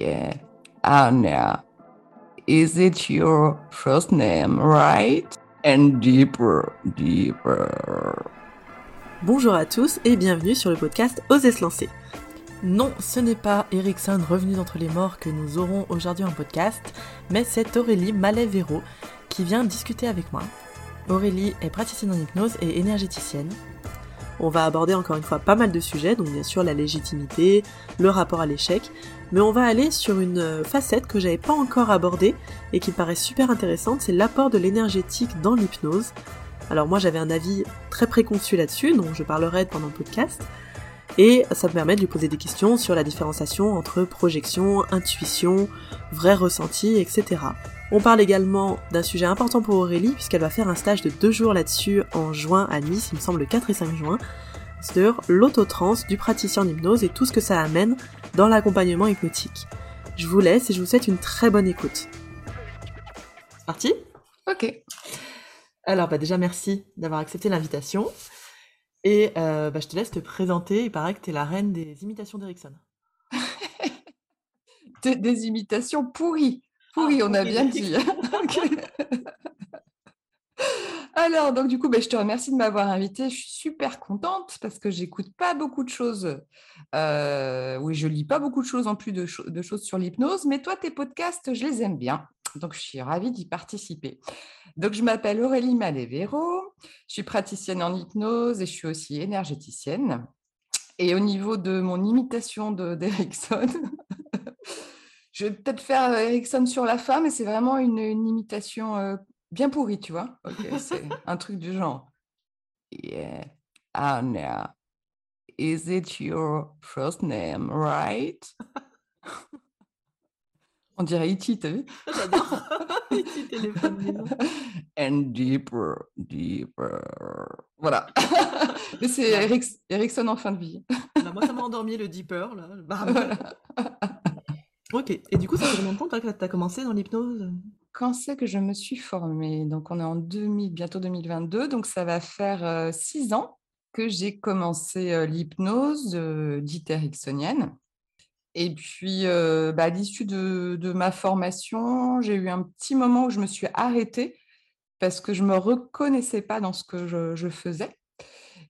Yeah, Anna. Is it your first name, right? And deeper, deeper. Bonjour à tous et bienvenue sur le podcast Oser se lancer. Non, ce n'est pas Ericsson revenu d'entre les morts que nous aurons aujourd'hui en podcast, mais c'est Aurélie Mallet-Véro qui vient discuter avec moi. Aurélie est praticienne en hypnose et énergéticienne. On va aborder encore une fois pas mal de sujets, donc bien sûr la légitimité, le rapport à l'échec, mais on va aller sur une facette que j'avais pas encore abordée et qui me paraît super intéressante, c'est l'apport de l'énergétique dans l'hypnose. Alors moi j'avais un avis très préconçu là-dessus, donc je parlerai pendant le podcast, et ça me permet de lui poser des questions sur la différenciation entre projection, intuition, vrai ressenti, etc. On parle également d'un sujet important pour Aurélie, puisqu'elle va faire un stage de deux jours là-dessus en juin à Nice, il me semble le 4 et 5 juin, sur l'autotrance du praticien d'hypnose et tout ce que ça amène dans l'accompagnement hypnotique. Je vous laisse et je vous souhaite une très bonne écoute. C'est parti? Ok. Alors bah déjà merci d'avoir accepté l'invitation. Et euh, bah, je te laisse te présenter. Il paraît que tu es la reine des imitations d'Erickson. des, des imitations pourries. Pourries, Ah, on a bien dit. Alors, donc du coup, ben, je te remercie de m'avoir invitée. Je suis super contente parce que j'écoute pas beaucoup de choses. Euh, oui, je lis pas beaucoup de choses en plus de, cho- de choses sur l'hypnose, mais toi, tes podcasts, je les aime bien. Donc, je suis ravie d'y participer. Donc, je m'appelle Aurélie Malévero. Je suis praticienne en hypnose et je suis aussi énergéticienne. Et au niveau de mon imitation de- d'Erickson, je vais peut-être faire euh, Erickson sur la femme, mais c'est vraiment une, une imitation euh, bien pourrie, tu vois. C'est un truc du genre. Yeah, Anna. Is it your first name, right? On dirait E.T., t'as vu? J'adore. Petit téléphone maison. And deeper, deeper. Voilà. Mais c'est Ouais. Erics- Erickson en fin de vie. Moi, ça m'a endormi le Deeper. Là. Voilà. Ok. Et du coup, ça fait combien de temps que tu as commencé dans l'hypnose? Quand c'est que je me suis formée Donc, on est en 2000, bientôt 2022. Donc, ça va faire euh, six ans que j'ai commencé euh, l'hypnose euh, dite ericksonienne. Et puis, bah, à l'issue de, de ma formation, j'ai eu un petit moment où je me suis arrêtée parce que je ne me reconnaissais pas dans ce que je faisais.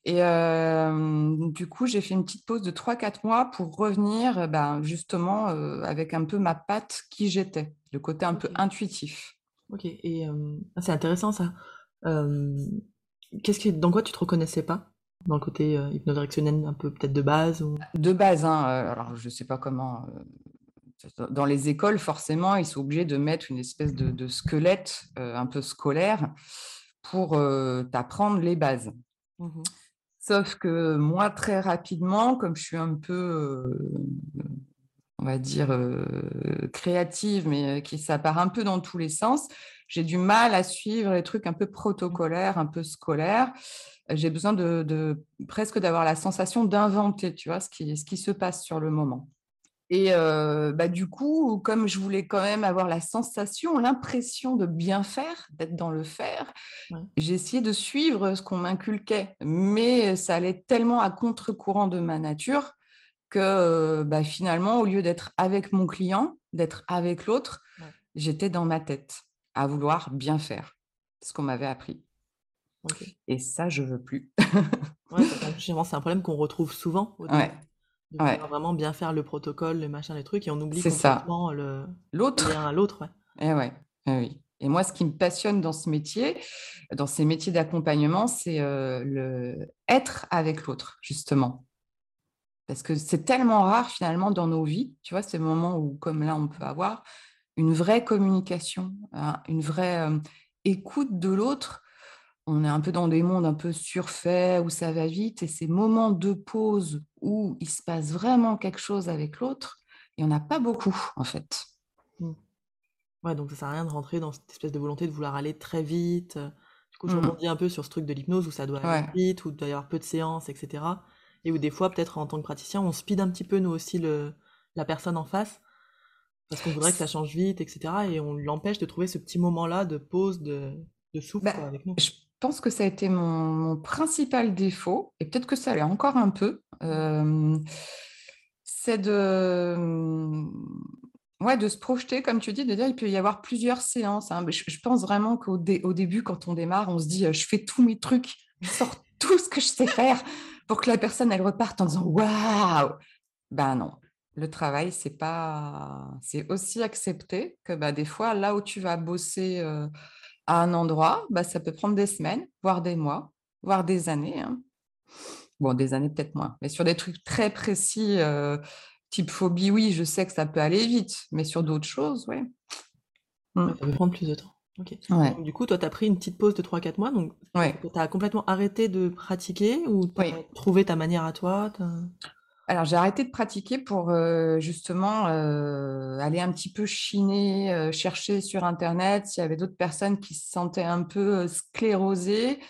Et euh, du coup, j'ai fait une petite pause de 3-4 mois pour revenir euh, ben, justement euh, avec un peu ma patte qui j'étais, le côté un peu intuitif. Ok. Et euh, ah, c'est intéressant ça. Qu'est-ce qui, dans quoi tu te reconnaissais pas? Dans le côté hypnose directionnelle un peu peut-être de base ou... De base, hein, alors je ne sais pas comment. dans les écoles, forcément, ils sont obligés de mettre une espèce de, de squelette euh, un peu scolaire pour euh, t'apprendre les bases. Mhm. Sauf que moi, très rapidement, comme je suis un peu, euh, on va dire, euh, créative, mais euh, qui ça un peu dans tous les sens, j'ai du mal à suivre les trucs un peu protocolaires, un peu scolaires. J'ai besoin de, presque d'avoir la sensation d'inventer, tu vois, ce qui se passe sur le moment. Et euh, bah, du coup, comme je voulais quand même avoir la sensation, l'impression de bien faire, d'être dans le faire, Ouais. j'ai essayé de suivre ce qu'on m'inculquait, mais ça allait tellement à contre-courant de ma nature que bah, finalement, au lieu d'être avec mon client, d'être avec l'autre, Ouais. j'étais dans ma tête à vouloir bien faire ce qu'on m'avait appris. Et ça, je veux plus. Ouais, c'est un problème qu'on retrouve souvent au Ouais. De Ouais. vraiment bien faire le protocole, le machin, les trucs, et on oublie ça. complètement le L'autre, l'autre. Ouais. Eh ouais, eh oui. Et moi, ce qui me passionne dans ce métier, dans ces métiers d'accompagnement, c'est euh, le être avec l'autre, justement. Parce que c'est tellement rare finalement dans nos vies, tu vois, ces moments où, comme là, on peut avoir une vraie communication, hein, une vraie euh, écoute de l'autre. On est un peu dans des mondes un peu surfaits, où ça va vite, et ces moments de pause où il se passe vraiment quelque chose avec l'autre, il n'y en a pas beaucoup, en fait. Ouais, donc ça sert à rien de rentrer dans cette espèce de volonté de vouloir aller très vite. Du coup, je Mhm. rebondis un peu sur ce truc de l'hypnose où ça doit aller Ouais. vite, où il doit y avoir peu de séances, etc. Et où des fois, peut-être en tant que praticien, on speed un petit peu nous aussi le, la personne en face. Parce qu'on voudrait que ça change vite, etc. Et on l'empêche de trouver ce petit moment-là de pause, de, de souffle Bah, avec nous. Je pense que ça a été mon, mon principal défaut, et peut-être que ça l'est encore un peu, c'est de, ouais, de se projeter, comme tu dis, de dire il peut y avoir plusieurs séances. Hein. Je, pense vraiment qu'au au début, quand on démarre, on se dit je fais tous mes trucs, je sors tout ce que je sais faire pour que la personne elle reparte en disant waouh. Ben non, le travail c'est pas, c'est aussi accepter que bah, des fois là où tu vas bosser à un endroit, bah, ça peut prendre des semaines, voire des mois, voire des années. Hein. Bon, des années peut-être moins, mais sur des trucs très précis, type phobie, oui, je sais que ça peut aller vite, mais sur d'autres choses, oui. Mmh. Ça peut prendre plus de temps. du coup, toi, tu as pris une petite pause de 3-4 mois, donc tu as complètement arrêté de pratiquer ou tu as trouvé ta manière à toi Alors, j'ai arrêté de pratiquer pour justement aller un petit peu chiner, chercher sur Internet s'il y avait d'autres personnes qui se sentaient un peu sclérosées.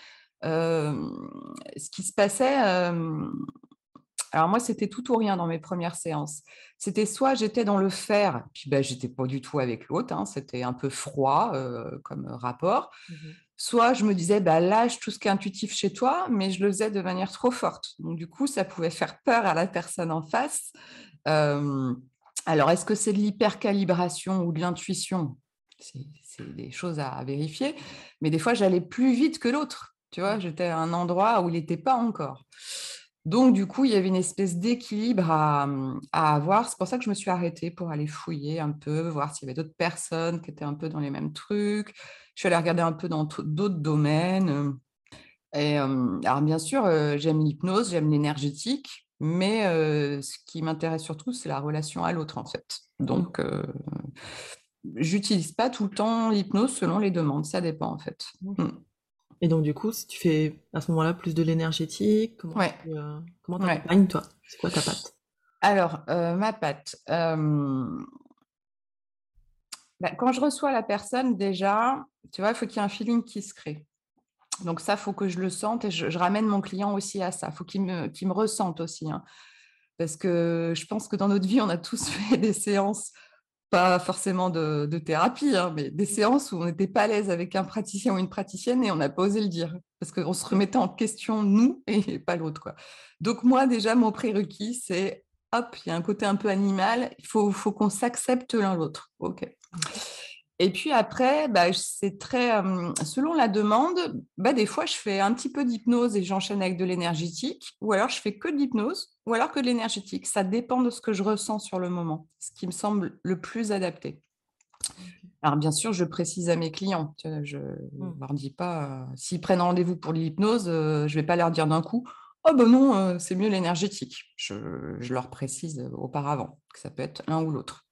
Ce qui se passait, alors moi, c'était tout ou rien dans mes premières séances. C'était soit j'étais dans le faire, puis ben, j'étais pas du tout avec l'autre, hein, c'était un peu froid euh, comme rapport. Mmh soit je me disais, bah, lâche tout ce qui est intuitif chez toi, mais je le faisais de manière trop forte. Donc du coup, ça pouvait faire peur à la personne en face. alors, est-ce que c'est de l'hypercalibration ou de l'intuition? C'est des choses à vérifier. Mais des fois, j'allais plus vite que l'autre. Tu vois, j'étais à un endroit où il n'était pas encore. Donc, du coup, il y avait une espèce d'équilibre à, mmh, avoir. C'est pour ça que je me suis arrêtée pour aller fouiller un peu, voir s'il y avait d'autres personnes qui étaient un peu dans les mêmes trucs. Je suis allée regarder un peu dans d'autres domaines. Et alors, bien sûr, j'aime l'hypnose, j'aime l'énergétique, mais ce qui m'intéresse surtout, c'est la relation à l'autre, en fait. Mmh. Donc, j'utilise pas tout le temps l'hypnose selon les demandes. Ça dépend, en fait. Mmh. Et donc, du coup, si tu fais à ce moment-là plus de l'énergétique, comment ouais. tu euh, comment accompagnes, toi? C'est quoi ta patte? Alors, euh, ma patte. Euh, bah, quand je reçois la personne, déjà, tu vois, il faut qu'il y ait un feeling qui se crée. Donc ça, il faut que je le sente et je, ramène mon client aussi à ça. Il faut qu'il me, me ressente aussi. Hein. Parce que je pense que dans notre vie, on a tous fait des séances pas forcément de, thérapie, hein, mais des mmh. séances où on n'était pas à l'aise avec un praticien ou une praticienne et on n'a pas osé le dire parce qu'on se remettait en question nous et pas l'autre. Quoi. Donc moi déjà, mon prérequis, c'est hop, il y a un côté un peu animal, il faut, faut qu'on s'accepte l'un l'autre. Ok. Et puis après, bah, c'est très selon la demande. Bah, des fois, je fais un petit peu d'hypnose et j'enchaîne avec de l'énergétique, ou alors je fais que de l'hypnose, ou alors que de l'énergétique. Ça dépend de ce que je ressens sur le moment, ce qui me semble le plus adapté. Alors bien sûr, je précise à mes clients. Je ne mmh. leur dis pas s'ils prennent rendez-vous pour l'hypnose, je je vais pas leur dire d'un coup. Oh ben non, c'est mieux l'énergétique. Je, je, leur précise auparavant que ça peut être l'un ou l'autre.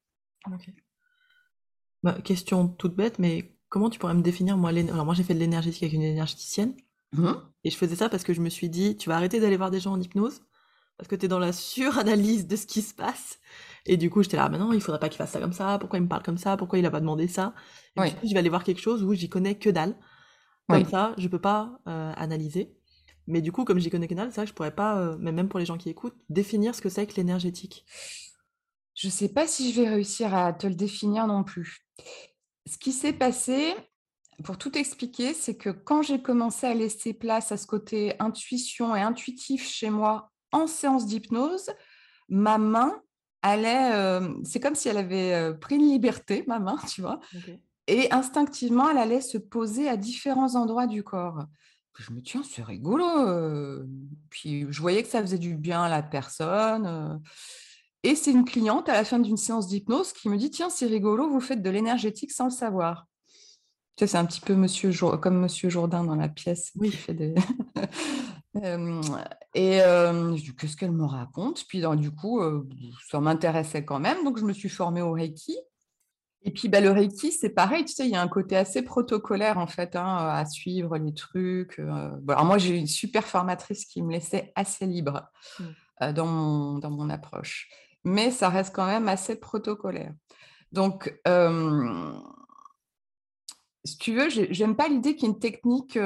Bah, question toute bête, mais comment tu pourrais me définir, moi, alors moi j'ai fait de l'énergétique avec une énergéticienne, mmh. et je faisais ça parce que je me suis dit, tu vas arrêter d'aller voir des gens en hypnose, parce que tu es dans la suranalyse de ce qui se passe, et du coup j'étais là, mais non, il faudrait pas qu'il fasse ça comme ça, pourquoi il me parle comme ça, pourquoi il a pas demandé ça, et je vais aller voir quelque chose où j'y connais que dalle, comme ça, je peux pas euh, analyser, mais du coup, comme j'y connais que dalle, c'est vrai que je pourrais pas, euh, même pour les gens qui écoutent, définir ce que c'est que l'énergétique. Je sais pas si je vais réussir à te le définir non plus. Ce qui s'est passé, pour tout expliquer, c'est que quand j'ai commencé à laisser place à ce côté intuition et intuitif chez moi en séance d'hypnose, ma main allait, euh, c'est comme si elle avait euh, pris une liberté, ma main, tu vois, et instinctivement, elle allait se poser à différents endroits du corps. Je me tiens, c'est rigolo. Euh. Puis je voyais que ça faisait du bien à la personne. Et c'est une cliente à la fin d'une séance d'hypnose qui me dit Tiens, c'est rigolo, vous faites de l'énergétique sans le savoir. Tu sais, c'est un petit peu monsieur comme Monsieur Jourdain dans la pièce. Oui. fait des... et je dis Qu'est-ce qu'elle me raconte? Puis du coup, ça m'intéressait quand même. Donc, je me suis formée au Reiki. Et puis, bah, le Reiki, c'est pareil, tu sais, il y a un côté assez protocolaire, en fait, hein, à suivre les trucs. alors, moi, j'ai une super formatrice qui me laissait assez libre mmh. dans, dans mon approche mais ça reste quand même assez protocolaire. Donc, si tu veux, j'aime pas l'idée qu'il y ait une technique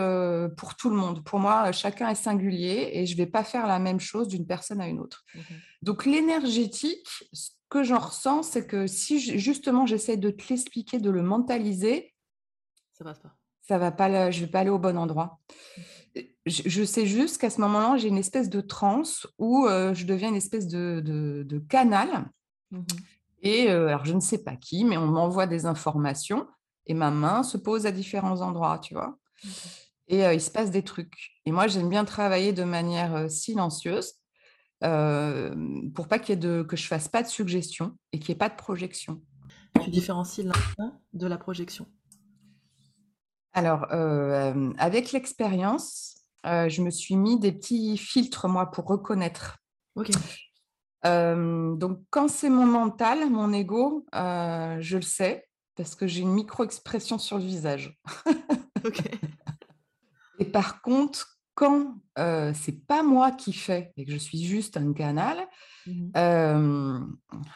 pour tout le monde. Pour moi, chacun est singulier et je vais pas faire la même chose d'une personne à une autre. Mmh Donc, l'énergétique, ce que j'en ressens, c'est que si justement j'essaie de te l'expliquer, de le mentaliser, ça passe pas. Ça va pas, je vais pas aller au bon endroit. Mmh je, sais juste qu'à ce moment-là, j'ai une espèce de transe où je deviens une espèce de, canal. Mmh Et alors, je ne sais pas qui, mais on m'envoie des informations et ma main se pose à différents endroits, tu vois. Et il se passe des trucs. Et moi, j'aime bien travailler de manière silencieuse pour pas qu'il y ait de, que je fasse pas de suggestion et qu'il n'y ait pas de projection. Tu différencies l'instinct de la projection? Alors, avec l'expérience, je me suis mis des petits filtres, moi, pour reconnaître. Ok. donc, quand c'est mon mental, mon ego, je le sais parce que j'ai une micro-expression sur le visage. ok. Et par contre, quand c'est pas moi qui fais et que je suis juste un canal, mmh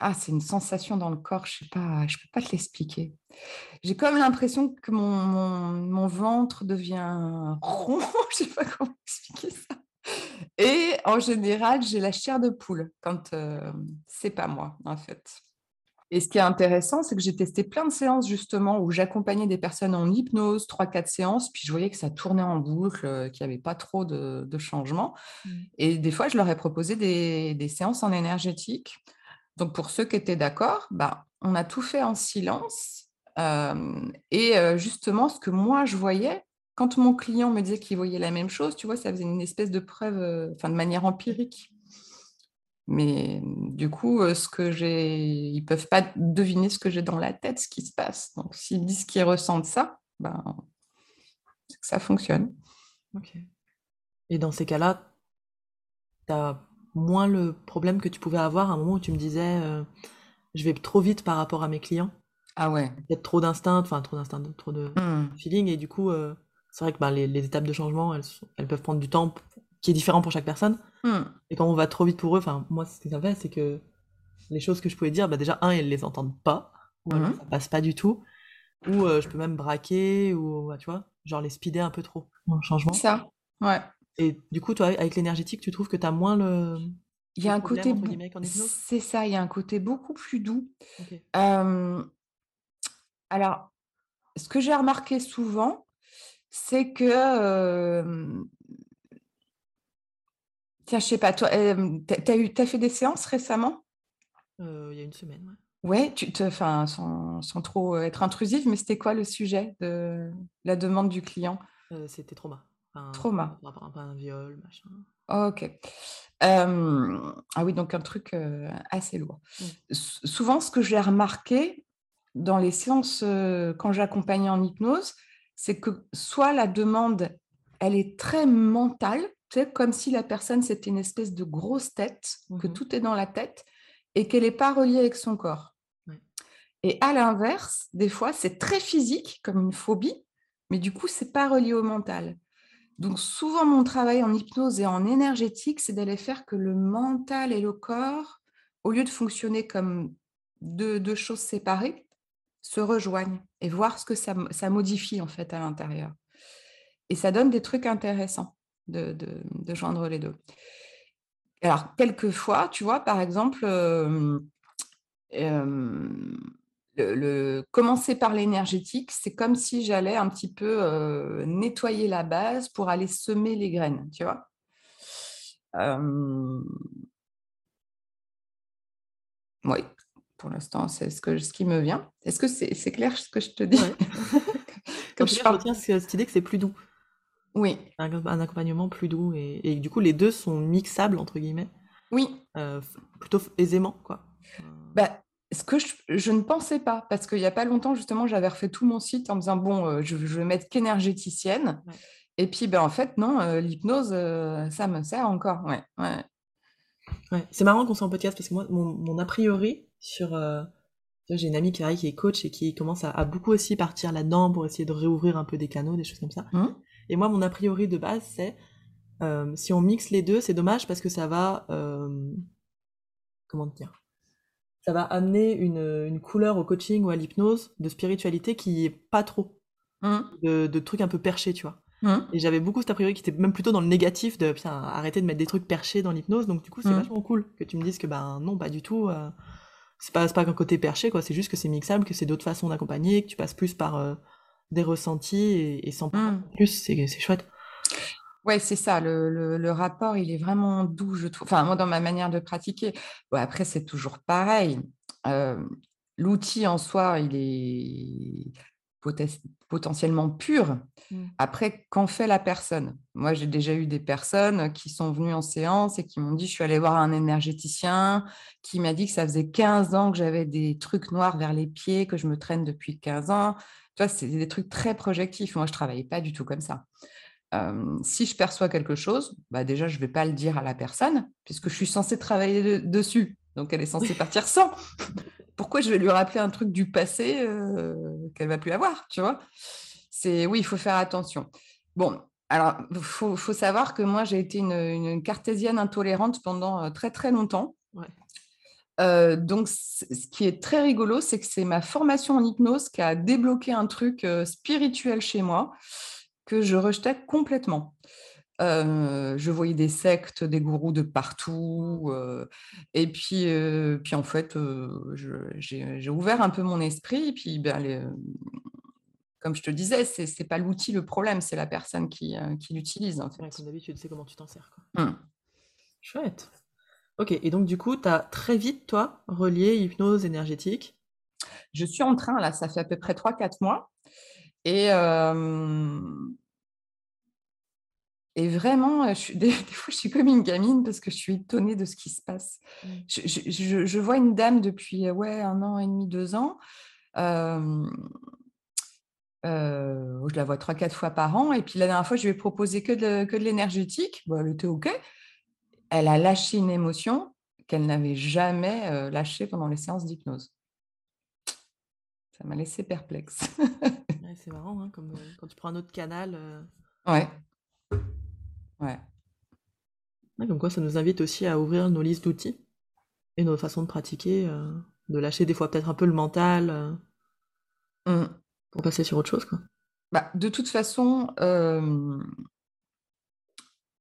ah, c'est une sensation dans le corps, je sais pas, je peux pas te l'expliquer. J'ai comme l'impression que mon, mon, ventre devient rond, je sais pas comment expliquer ça. Et en général, j'ai la chair de poule quand c'est pas moi, en fait. Et ce qui est intéressant, c'est que j'ai testé plein de séances justement où j'accompagnais des personnes en hypnose, 3-4 séances, puis je voyais que ça tournait en boucle, euh, qu'il n'y avait pas trop de, changements. Mmh. Et des fois, je leur ai proposé des, séances en énergétique. Donc pour ceux qui étaient d'accord, bah, on a tout fait en silence. Euh, et euh, justement, ce que moi, je voyais, quand mon client me disait qu'il voyait la même chose, tu vois, ça faisait une espèce de preuve, enfin de manière empirique. Mais du coup, ce que j'ai, ils peuvent pas deviner ce que j'ai dans la tête, ce qui se passe. Donc, s'ils disent qu'ils ressentent ça, ben, c'est que ça fonctionne. Ok. Et dans ces cas-là, tu as moins le problème que tu pouvais avoir à un moment où tu me disais, je vais trop vite par rapport à mes clients? Ah ouais. Il y a trop d'instinct, enfin trop d'instinct, trop de mmh. feeling, et du coup, c'est vrai que ben, les, étapes de changement, elles, elles peuvent prendre du temps qui est différent pour chaque personne. Hmm. Et quand on va trop vite pour eux, enfin, moi, ce qui ça fait, c'est que les choses que je pouvais dire, bah, déjà, un, ils les entendent pas, ou hmm. ça passe pas du tout, ou euh, je peux même braquer, ou, tu vois, genre les speeder un peu trop changement. Ça, ouais. Et du coup, toi, avec l'énergétique, tu trouves que tu as moins le. Il y a un côté. C'est ça, il y a un côté beaucoup plus doux. Euh, alors, ce que j'ai remarqué souvent, c'est que euh, Tiens, je sais pas, toi, tu as, eu, as fait des séances récemment? Euh, Il y a une semaine, ouais. Ouais, tu te, enfin, sans, sans, trop être intrusive, mais c'était quoi le sujet de la demande du client? Euh, C'était trauma. trauma. Par rapport à un viol, machin. ok. ah oui, donc un truc assez lourd. Mmh. Souvent, ce que j'ai remarqué dans les séances quand j'accompagnais en hypnose, c'est que soit la demande, elle est très mentale, c'est comme si la personne, c'était une espèce de grosse tête, que mmh tout est dans la tête, et qu'elle n'est pas reliée avec son corps. Et à l'inverse, des fois, c'est très physique, comme une phobie, mais du coup, c'est pas relié au mental. Donc souvent, mon travail en hypnose et en énergétique, c'est d'aller faire que le mental et le corps, au lieu de fonctionner comme deux, choses séparées, se rejoignent et voir ce que ça, ça modifie en fait à l'intérieur. Et ça donne des trucs intéressants de, de, joindre les deux. Alors, quelquefois, tu vois, par exemple, le, commencer par l'énergétique, c'est comme si j'allais un petit peu nettoyer la base pour aller semer les graines, tu vois. Oui, pour l'instant, c'est ce, que, ce qui me vient. Est-ce que c'est clair ce que je te dis? Comme je, retiens cette idée que c'est plus doux. Oui. Un, accompagnement plus doux. Et, du coup, les deux sont mixables, entre guillemets? Oui. Euh, plutôt aisément, quoi. Bah, ce que je, ne pensais pas, parce qu'il n'y a pas longtemps, justement, j'avais refait tout mon site en me disant, bon, euh, je, je, vais mettre qu'énergéticienne. Et puis, ben, en fait, non, euh, l'hypnose, ça me sert encore. Ouais, ouais. C'est marrant qu'on soit en podcast, parce que moi, mon, a priori sur... J'ai une amie qui, qui est coach et qui commence à, beaucoup aussi partir là-dedans pour essayer de réouvrir un peu des canaux, des choses comme ça. Mmh. Et moi, mon a priori de base, c'est euh, si on mixe les deux, c'est dommage parce que ça va. Euh, comment dire Ça va amener une, couleur au coaching ou à l'hypnose de spiritualité qui est pas trop. Mmh. De, trucs un peu perchés, tu vois. Mmh. Et j'avais beaucoup cet a priori qui était même plutôt dans le négatif de putain, arrêter de mettre des trucs perchés dans l'hypnose. Donc, du coup, c'est mmh. vachement cool que tu me dises que ben non, pas du tout. Euh, c'est pas, pas qu'un côté perché, quoi. C'est juste que c'est mixable, que c'est d'autres façons d'accompagner, que tu passes plus par des ressentis et, sans mmh. plus, c'est chouette. Ouais, c'est ça. Le, le, rapport, il est vraiment doux, je trouve. Enfin, moi, dans ma manière de pratiquer. Bon, après, c'est toujours pareil. Euh, l'outil en soi, il est potentiellement pur. Mmh. Après, qu'en fait la personne? Moi, j'ai déjà eu des personnes qui sont venues en séance et qui m'ont dit, je suis allée voir un énergéticien qui m'a dit que ça faisait 15 ans que j'avais des trucs noirs vers les pieds, que je me traîne depuis 15 ans. Tu vois, c'est des trucs très projectifs. Moi, je ne travaillais pas du tout comme ça. si je perçois quelque chose, bah déjà, je ne vais pas le dire à la personne, puisque je suis censée travailler dessus. Donc, elle est censée partir sans pourquoi je vais lui rappeler un truc du passé euh, qu'elle va plus avoir, tu vois? C'est oui, il faut faire attention. Bon, alors il faut, savoir que moi j'ai été une, cartésienne intolérante pendant très très longtemps. Euh, donc, ce qui est très rigolo, c'est que c'est ma formation en hypnose qui a débloqué un truc spirituel chez moi que je rejetais complètement je voyais des sectes, des gourous de partout. et puis, puis, en fait, j'ai ouvert un peu mon esprit. Et puis, ben, comme je te disais, ce n'est pas l'outil le problème, c'est la personne qui, qui l'utilise. En fait. comme d'habitude, sais comment tu t'en sers. Quoi. Mmh. Chouette. Ok, et donc du coup, tu as très vite, toi, relié hypnose énergétique? Je suis en train, là, ça fait à peu près 3-4 mois. Et, et vraiment, je des, fois, je suis comme une gamine parce que je suis étonnée de ce qui se passe. Mmh. Je, vois une dame depuis ouais, un an et demi, deux ans. Euh, je la vois trois, quatre fois par an. Et puis la dernière fois, je lui ai proposé que de, que de l'énergétique. Bon, elle était OK. Elle a lâché une émotion qu'elle n'avait jamais lâchée pendant les séances d'hypnose. Ça m'a laissé perplexe. c'est marrant, hein, comme quand tu prends un autre canal. Ouais. Ouais. comme quoi, ça nous invite aussi à ouvrir nos listes d'outils et nos façons de pratiquer, euh, de lâcher des fois peut-être un peu le mental euh, mmh. pour passer sur autre chose. Quoi. Bah, de toute façon, euh,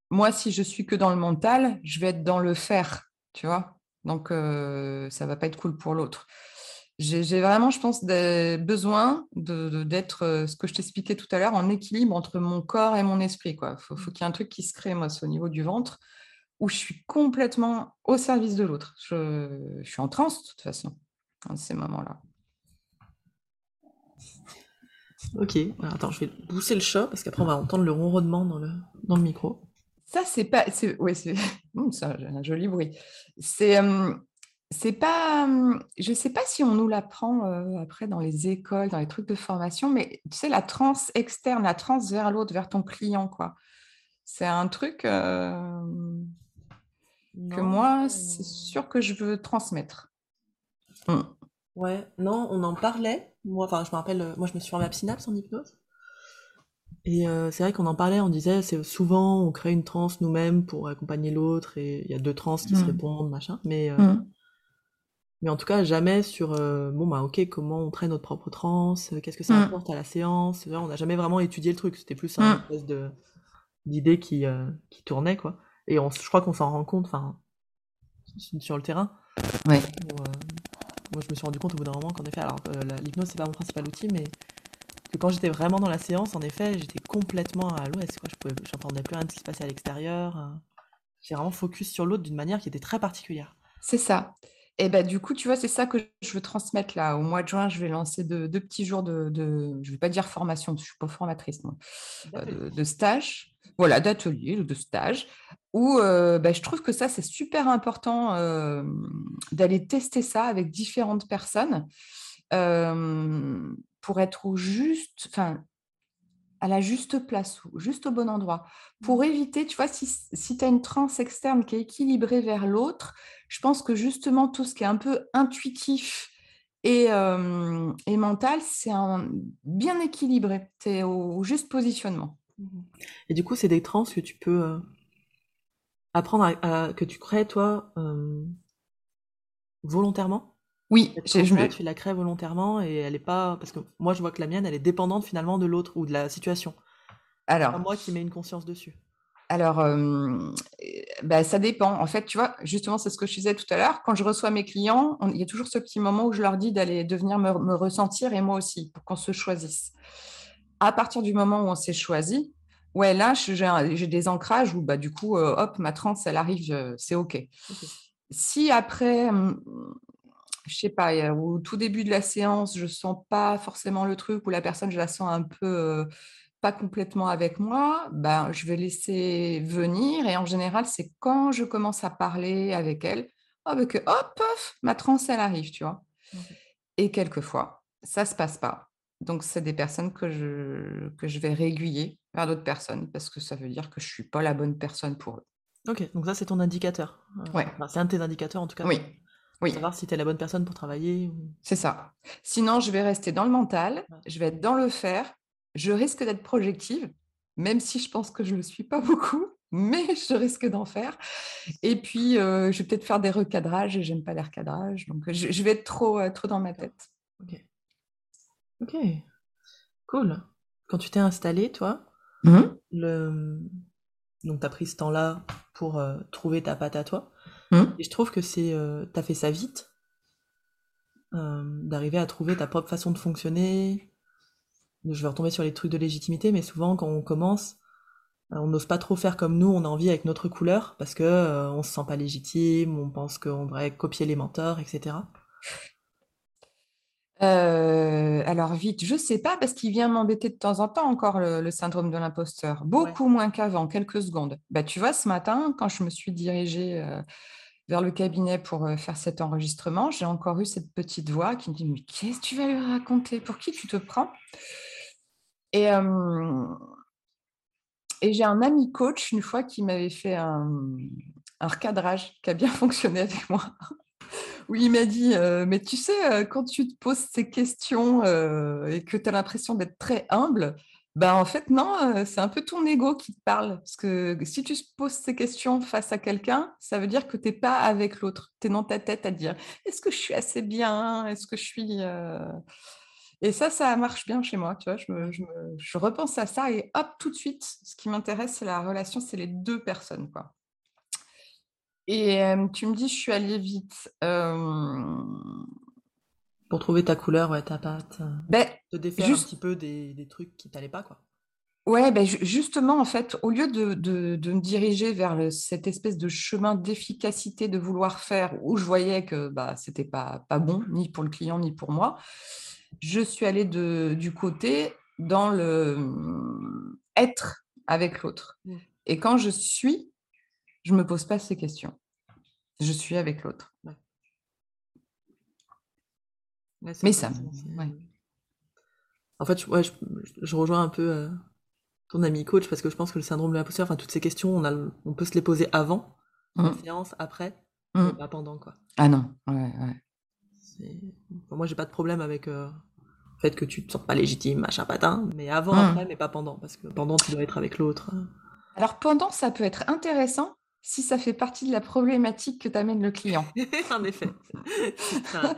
moi, si je suis que dans le mental, je vais être dans le faire, tu vois. Donc, ça va pas être cool pour l'autre j'ai vraiment, je pense, besoin d'être, euh, ce que je t'expliquais tout à l'heure, en équilibre entre mon corps et mon esprit. Il faut, faut qu'il y ait un truc qui se crée, moi, au niveau du ventre, où je suis complètement au service de l'autre. Je, suis en transe, de toute façon, dans ces moments-là. Ok, attends, je vais pousser le chat, parce qu'après, on va entendre le ronronnement dans le micro. Ça, c'est pas... Oui, c'est un joli bruit. C'est... C'est pas, je sais pas si on nous l'apprend après dans les écoles, dans les trucs de formation, mais tu sais, la transe externe, la transe vers l'autre, vers ton client, quoi. C'est un truc que moi, c'est sûr que je veux transmettre. Mmh. Ouais, non, on en parlait. Moi, enfin, je me rappelle, moi, je me suis formée à Synapse en hypnose. Et c'est vrai qu'on en parlait, on disait, c'est souvent, on crée une transe nous-mêmes pour accompagner l'autre, et il y a deux trans qui se mmh. répondent, machin. Mais mmh. Mais en tout cas, jamais sur euh, bon bah ok, comment on traite notre propre transe, euh, qu'est-ce que ça mmh. apporte à la séance. on n'a jamais vraiment étudié le truc. C'était plus un mmh. espèce de d'idée qui euh, qui tournait quoi. Et on, je crois qu'on s'en rend compte, enfin sur le terrain. Ouais. moi, je me suis rendu compte au bout d'un moment qu'en effet, alors l'hypnose c'est pas mon principal outil, mais que quand j'étais vraiment dans la séance, en effet, j'étais complètement à l'ouest. Quoi. Je pouvais, j'entendais plus rien de ce qui se passait à l'extérieur. J'étais vraiment focus sur l'autre d'une manière qui était très particulière. C'est ça. Et ben, du coup, tu vois, c'est ça que je veux transmettre là. Au mois de juin, je vais lancer deux, petits jours de, je ne vais pas dire formation, parce que je ne suis pas formatrice, moi, euh, de, stage, voilà, d'atelier ou de stage, où euh, ben, je trouve que ça, c'est super important euh, d'aller tester ça avec différentes personnes pour être au juste, enfin, à la juste place, juste au bon endroit, pour mmh. éviter, tu vois, si, si tu as une transe externe qui est équilibrée vers l'autre, je pense que justement tout ce qui est un peu intuitif et, et mental, c'est bien équilibré, c'est au, juste positionnement. Mmh et du coup, c'est des trans que tu peux apprendre à, que tu crées toi volontairement? Oui, je, tu la crées volontairement et elle est pas parce que moi je vois que la mienne elle est dépendante finalement de l'autre ou de la situation. Alors, pas moi qui mets une conscience dessus. Alors, bah, ça dépend. En fait, tu vois, justement, c'est ce que je disais tout à l'heure. Quand je reçois mes clients, il y a toujours ce petit moment où je leur dis d'aller de venir me, ressentir et moi aussi pour qu'on se choisisse. À partir du moment où on s'est choisi, Ouais, là, j'ai des ancrages où, bah, du coup, hop, ma transe, elle arrive, c'est OK. Si après, mmh, je sais pas, au tout début de la séance, je sens pas forcément le truc ou la personne, je la sens un peu pas complètement avec moi, ben, je vais laisser venir et en général, c'est quand je commence à parler avec elle, hop, hop, ma transe, elle arrive, tu vois. Et quelquefois, ça se passe pas. Donc, c'est des personnes que je, que je vais réguiller vers d'autres personnes parce que ça veut dire que je suis pas la bonne personne pour eux. Ok, donc ça, c'est ton indicateur. Ouais. c'est un de tes indicateurs en tout cas. Oui. Oui. Savoir si tu es la bonne personne pour travailler. C'est ça. Sinon, je vais rester dans le mental, je vais être dans le faire. Je risque d'être projective, même si je pense que je ne le suis pas beaucoup, mais je risque d'en faire. Et puis, euh, je vais peut-être faire des recadrages et j'aime pas les recadrages. Donc, je, vais être trop, euh, trop dans ma tête. Ok. Ok. Cool. Quand tu t'es installé, toi, mmh le... donc tu as pris ce temps-là pour euh, trouver ta patte à toi. Mmh. Et je trouve que c'est, euh, as fait ça vite, euh, d'arriver à trouver ta propre façon de fonctionner. Je vais retomber sur les trucs de légitimité, mais souvent quand on commence, euh, on n'ose pas trop faire comme nous, on a envie avec notre couleur, parce que euh, on se sent pas légitime, on pense qu'on devrait copier les mentors, etc. alors vite, je sais pas parce qu'il vient m'embêter de temps en temps encore le, syndrome de l'imposteur, beaucoup moins qu'avant, quelques secondes. Bah tu vois, ce matin, quand je me suis dirigée vers le cabinet pour faire cet enregistrement, j'ai encore eu cette petite voix qui me dit Mais qu'est-ce que tu vas lui raconter? Pour qui tu te prends? Et, j'ai un ami coach, une fois, qui m'avait fait un, recadrage qui a bien fonctionné avec moi. où il m'a dit Mais tu sais, quand tu te poses ces questions et que tu as l'impression d'être très humble, bah, en fait, non, c'est un peu ton ego qui te parle. Parce que si tu poses ces questions face à quelqu'un, ça veut dire que tu n'es pas avec l'autre. Tu es dans ta tête à dire est-ce que je suis assez bien? Est-ce que je suis. Et ça, ça marche bien chez moi. Tu vois, je, repense à ça et hop, tout de suite, ce qui m'intéresse, c'est la relation, c'est les deux personnes. Quoi. Et tu me dis, je suis allée vite. Pour trouver ta couleur, ouais, ta pâte. Euh, ben, te défaire un petit peu des, trucs qui t'allaient pas, quoi. Ouais, ben justement, en fait, au lieu de, de, me diriger vers cette espèce de chemin d'efficacité de vouloir faire, où je voyais que bah, c'était pas, pas bon, ni pour le client, ni pour moi, je suis allée de, du côté dans le mmh, être avec l'autre. Mmh. Et quand je suis, je me pose pas ces questions. Je suis avec l'autre. Mais ça. En fait, je, je, rejoins un peu euh, ton ami coach parce que je pense que le syndrome de l'imposteur, enfin toutes ces questions, on, a, on peut se les poser avant la mmh. séance, après, mmh. pas pendant quoi. Ah non, ouais, ouais. moi, j'ai pas de problème avec euh, le fait que tu te sens pas légitime, machin patin, mais avant, mmh. après, mais pas pendant, parce que pendant, tu dois être avec l'autre. Alors pendant, ça peut être intéressant si ça fait partie de la problématique que t'amène le client. en effet. un,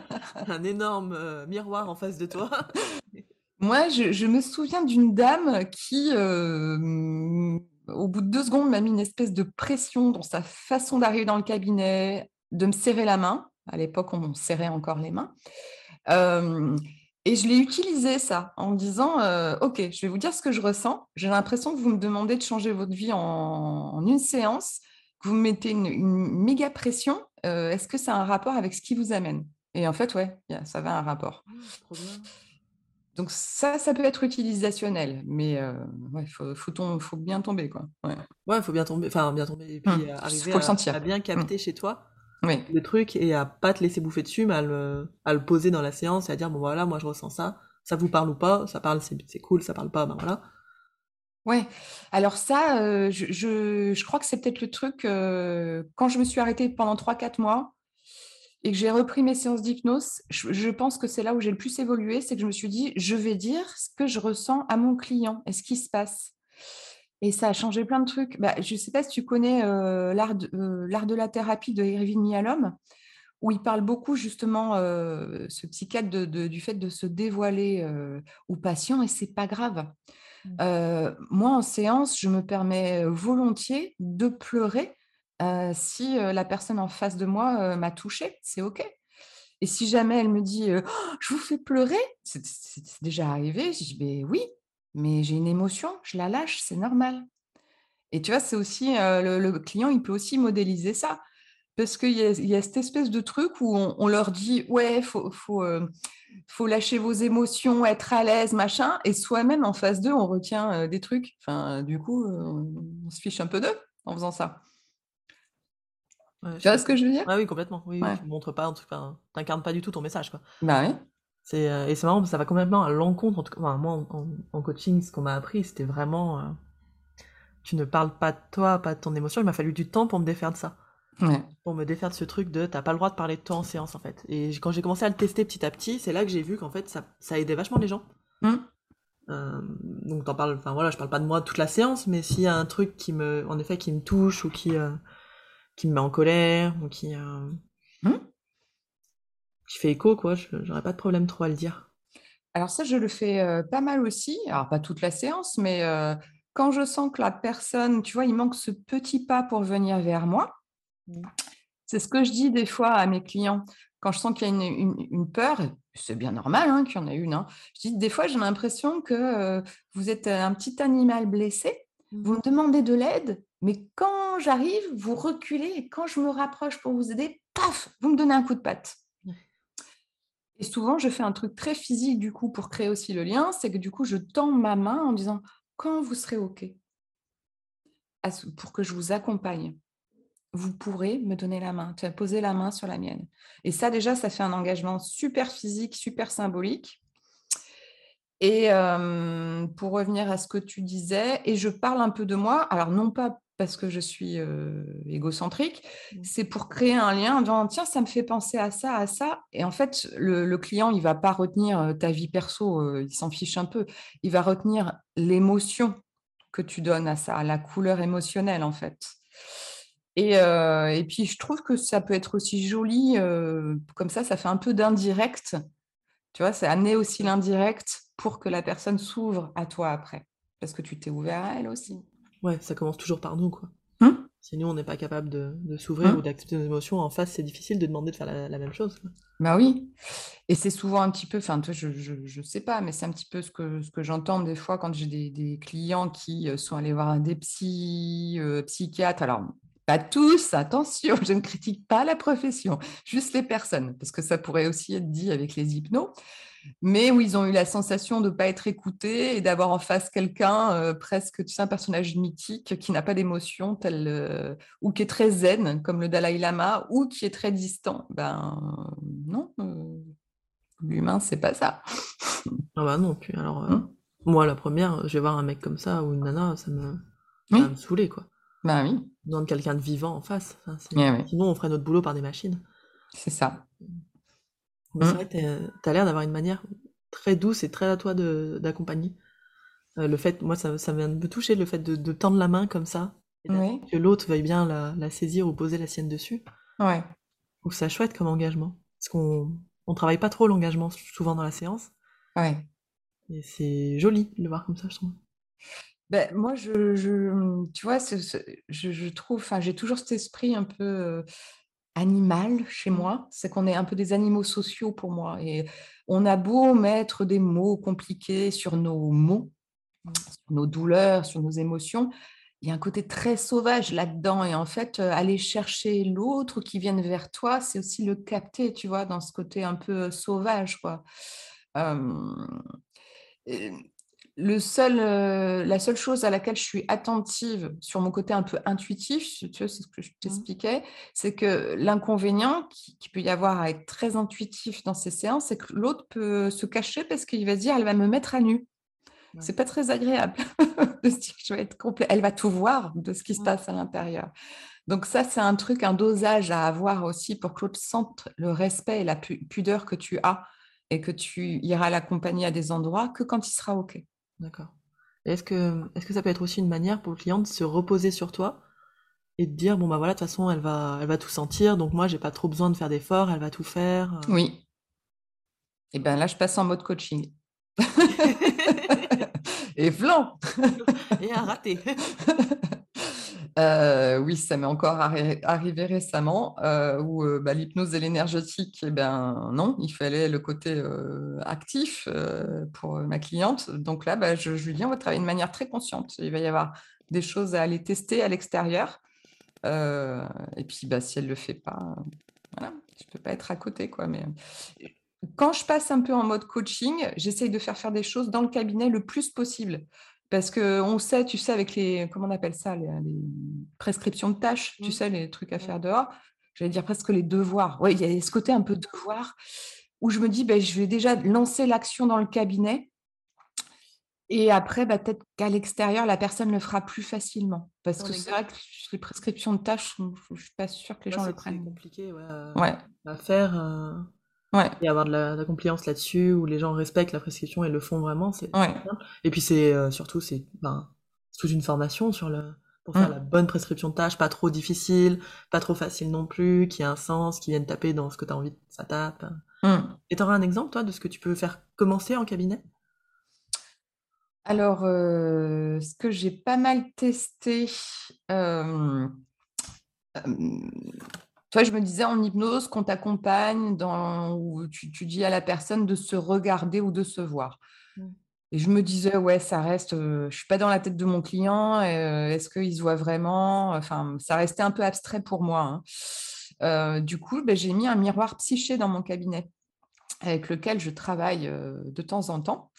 un, énorme euh, miroir en face de toi. Moi, je, me souviens d'une dame qui, euh, au bout de deux secondes, m'a mis une espèce de pression dans sa façon d'arriver dans le cabinet, de me serrer la main. À l'époque, on serrait encore les mains. Euh, et je l'ai utilisé ça en me disant Ok, je vais vous dire ce que je ressens. J'ai l'impression que vous me demandez de changer votre vie en une séance vous mettez une, méga pression, euh, est-ce que ça a un rapport avec ce qui vous amène? Et en fait, ouais, ça va un rapport. Ah, Donc ça, ça peut être utilisationnel, mais il euh, faut, faut, bien tomber. Quoi. Ouais, il faut bien tomber, enfin bien tomber, et puis hum, arriver à, bien capter hum. chez toi le truc et à pas te laisser bouffer dessus, mais à le, à le, poser dans la séance et à dire, bon voilà, moi je ressens ça, ça vous parle ou pas, ça parle, c'est cool, ça parle pas, ben voilà. Ouais, alors ça, euh, je, crois que c'est peut-être le truc, euh, quand je me suis arrêtée pendant 3-4 mois et que j'ai repris mes séances d'hypnose, je, pense que c'est là où j'ai le plus évolué, c'est que je me suis dit, je vais dire ce que je ressens à mon client et ce qui se passe. Et ça a changé plein de trucs. Bah, je ne sais pas si tu connais euh, l'art de, la thérapie de Irving Yalom, où il parle beaucoup justement, ce psychiatre, du fait de se dévoiler aux patients et c'est pas grave. Mmh. moi, en séance, je me permets volontiers de pleurer si la personne en face de moi m'a touchée. C'est OK. Et si jamais elle me dit «Oh, Je vous fais pleurer », c'est déjà arrivé. Je dis «Ben oui, mais j'ai une émotion, je la lâche, c'est normal. Et tu vois, aussi, le, le client, il peut aussi modéliser ça. Parce qu'il y, y, a cette espèce de truc où on, leur dit ouais, faut, faut, faut, lâcher vos émotions, être à l'aise, machin, et soi-même en face d'eux, on retient des trucs. Enfin, du coup, on se fiche un peu d'eux en faisant ça. tu vois ce que je veux dire? Oui, complètement. Oui, Tu montres pas, t'incarnes pas du tout ton message, quoi. Bah oui. C'est et c'est marrant, ça va complètement à l'encontre. En tout cas, moi, en, coaching, ce qu'on m'a appris, c'était vraiment, tu ne parles pas de toi, pas de ton émotion. Il m'a fallu du temps pour me défaire de ça. Pour me défaire de ce truc de t'as pas le droit de parler de toi en séance en fait. Et quand j'ai commencé à le tester petit à petit, c'est là que j'ai vu qu'en fait ça, ça aidait vachement les gens. Mmh. Euh, donc t'en parles, enfin voilà, je parle pas de moi toute la séance, mais s'il y a un truc qui me, en effet, qui me touche ou qui, euh, qui me met en colère ou qui, euh, mmh. qui fait écho, quoi, j'aurais pas de problème trop à le dire. Alors ça, je le fais pas mal aussi. Alors pas toute la séance, mais quand je sens que la personne, tu vois, il manque ce petit pas pour venir vers moi. C'est ce que je dis des fois à mes clients. Quand je sens qu'il y a une, peur, c'est bien normal hein, qu'il y en ait une. Hein. Je dis des fois, j'ai l'impression que vous êtes un petit animal blessé. Vous me mmh. demandez de l'aide, mais quand j'arrive, vous reculez et quand je me rapproche pour vous aider, paf, vous me donnez un coup de patte. Et souvent, je fais un truc très physique du coup pour créer aussi le lien, c'est que du coup, je tends ma main en disant quand vous serez OK? Pour que je vous accompagne vous pourrez me donner la main, poser la main sur la mienne. Et ça, déjà, ça fait un engagement super physique, super symbolique. Et pour revenir à ce que tu disais, et je parle un peu de moi, alors non pas parce que je suis égocentrique, mmh. c'est pour créer un lien en disant tiens, ça me fait penser à ça, à ça. Et en fait, le, client, il va pas retenir ta vie perso, il s'en fiche un peu. Il va retenir l'émotion que tu donnes à ça, la couleur émotionnelle en fait. Et, puis, je trouve que ça peut être aussi joli, comme ça, ça fait un peu d'indirect. Tu vois, c'est amener aussi l'indirect pour que la personne s'ouvre à toi après. Parce que tu t'es ouvert à elle aussi. Ouais, ça commence toujours par nous, quoi. Hein? Si nous, on n'est pas capable de, s'ouvrir hein? ou d'accepter nos émotions, en face, c'est difficile de demander de faire la, même chose. Bah oui. Et c'est souvent un petit peu, enfin, je, je, sais pas, mais c'est un petit peu ce que, ce que j'entends des fois quand j'ai des, clients qui sont allés voir des psy, psychiatres. Alors, pas tous, attention, je ne critique pas la profession, juste les personnes, parce que ça pourrait aussi être dit avec les hypnos, mais où ils ont eu la sensation de ne pas être écoutés et d'avoir en face quelqu'un, euh, presque, tu sais, un personnage mythique qui n'a pas d'émotion, tel, euh, ou qui est très zen, comme le Dalai Lama, ou qui est très distant. Ben non, euh, l'humain, c'est pas ça. Ah bah non, puis alors, hein? moi, la première, je vais voir un mec comme ça ou une nana, ça me, ça me saouler, quoi. Bah oui. Quelqu'un de vivant en face. Eh sinon, on ferait notre boulot par des machines. C'est ça. C'est mmh. vrai que tu as l'air d'avoir une manière très douce et très à toi d'accompagner. Euh, le fait, moi, ça, ça vient de me toucher, le fait de, tendre la main comme ça, que l'autre veuille bien la, saisir ou poser la sienne dessus. Ouais. Je trouve ça chouette comme engagement. Parce qu'on on travaille pas trop l'engagement souvent dans la séance. Ouais. Et c'est joli de le voir comme ça, je trouve. Ben, moi, je, je, tu vois, je, je, trouve, j'ai toujours cet esprit un peu animal chez mmh. moi. C'est qu'on est un peu des animaux sociaux pour moi. Et on a beau mettre des mots compliqués sur nos mots, mmh. sur nos douleurs, sur nos émotions, il y a un côté très sauvage là-dedans. Et en fait, aller chercher l'autre qui vient vers toi, c'est aussi le capter, tu vois, dans ce côté un peu sauvage, quoi le seul, euh, la seule chose à laquelle je suis attentive sur mon côté un peu intuitif, tu vois, c'est ce que je mmh. t'expliquais, c'est que l'inconvénient qui, peut y avoir à être très intuitif dans ces séances, c'est que l'autre peut se cacher parce qu'il va se dire, elle va me mettre à nu. C'est pas très agréable de se dire je vais être complet. Elle va tout voir de ce qui se passe à l'intérieur. Donc ça, c'est un truc, un dosage à avoir aussi pour que l'autre sente le respect et la pudeur que tu as et que tu iras l'accompagner à des endroits que quand il sera OK. D'accord. Est-ce que, est-ce que ça peut être aussi une manière pour le client de se reposer sur toi et de dire bon bah voilà de toute façon elle va elle va tout sentir donc moi j'ai pas trop besoin de faire d'efforts elle va tout faire. Euh. Oui. Et ben là je passe en mode coaching. et flan. et un raté. Euh, oui, ça m'est encore arrivé récemment euh, où euh, bah, l'hypnose et l'énergétique, eh ben, non, il fallait le côté actif pour ma cliente. Donc là, bah, je, lui dis, on va travailler de manière très consciente. Il va y avoir des choses à aller tester à l'extérieur. et puis, bah, si elle ne le fait pas, voilà, je ne peux pas être à côté. Quoi, mais... Quand je passe un peu en mode coaching, j'essaye de faire faire des choses dans le cabinet le plus possible. Parce qu'on sait, tu sais, avec les, comment on appelle ça, les, prescriptions de tâches, tu mmh. sais, les trucs à faire dehors, j'allais dire presque les devoirs. Oui, il y a ce côté un peu devoir où je me dis, ben, je vais déjà lancer l'action dans le cabinet. Et après, bah, peut-être qu'à l'extérieur, la personne le fera plus facilement. Parce que c'est vrai que les prescriptions de tâches, je ne suis pas sûre que les gens le prennent. C'est compliqué ouais, à faire. Euh, et avoir de la, compliance là-dessus, où les gens respectent la prescription et le font vraiment, c'est Et puis c'est euh, surtout, c'est ben, toute une formation sur le, pour faire mmh. la bonne prescription de tâches, pas trop difficile, pas trop facile non plus, qui a un sens, qui vienne taper dans ce que tu as envie que ça tape. Mmh. Et tu auras un exemple, toi, de ce que tu peux faire commencer en cabinet? Alors, euh, ce que j'ai pas mal testé, euh, toi, je me disais en hypnose qu'on t'accompagne dans où tu, dis à la personne de se regarder ou de se voir. Mmh. Et je me disais, ouais, ça reste, euh, je suis pas dans la tête de mon client, euh, est-ce qu'il se voit vraiment? Enfin, ça restait un peu abstrait pour moi. Hein. Euh, du coup, ben, j'ai mis un miroir psyché dans mon cabinet avec lequel je travaille de temps en temps,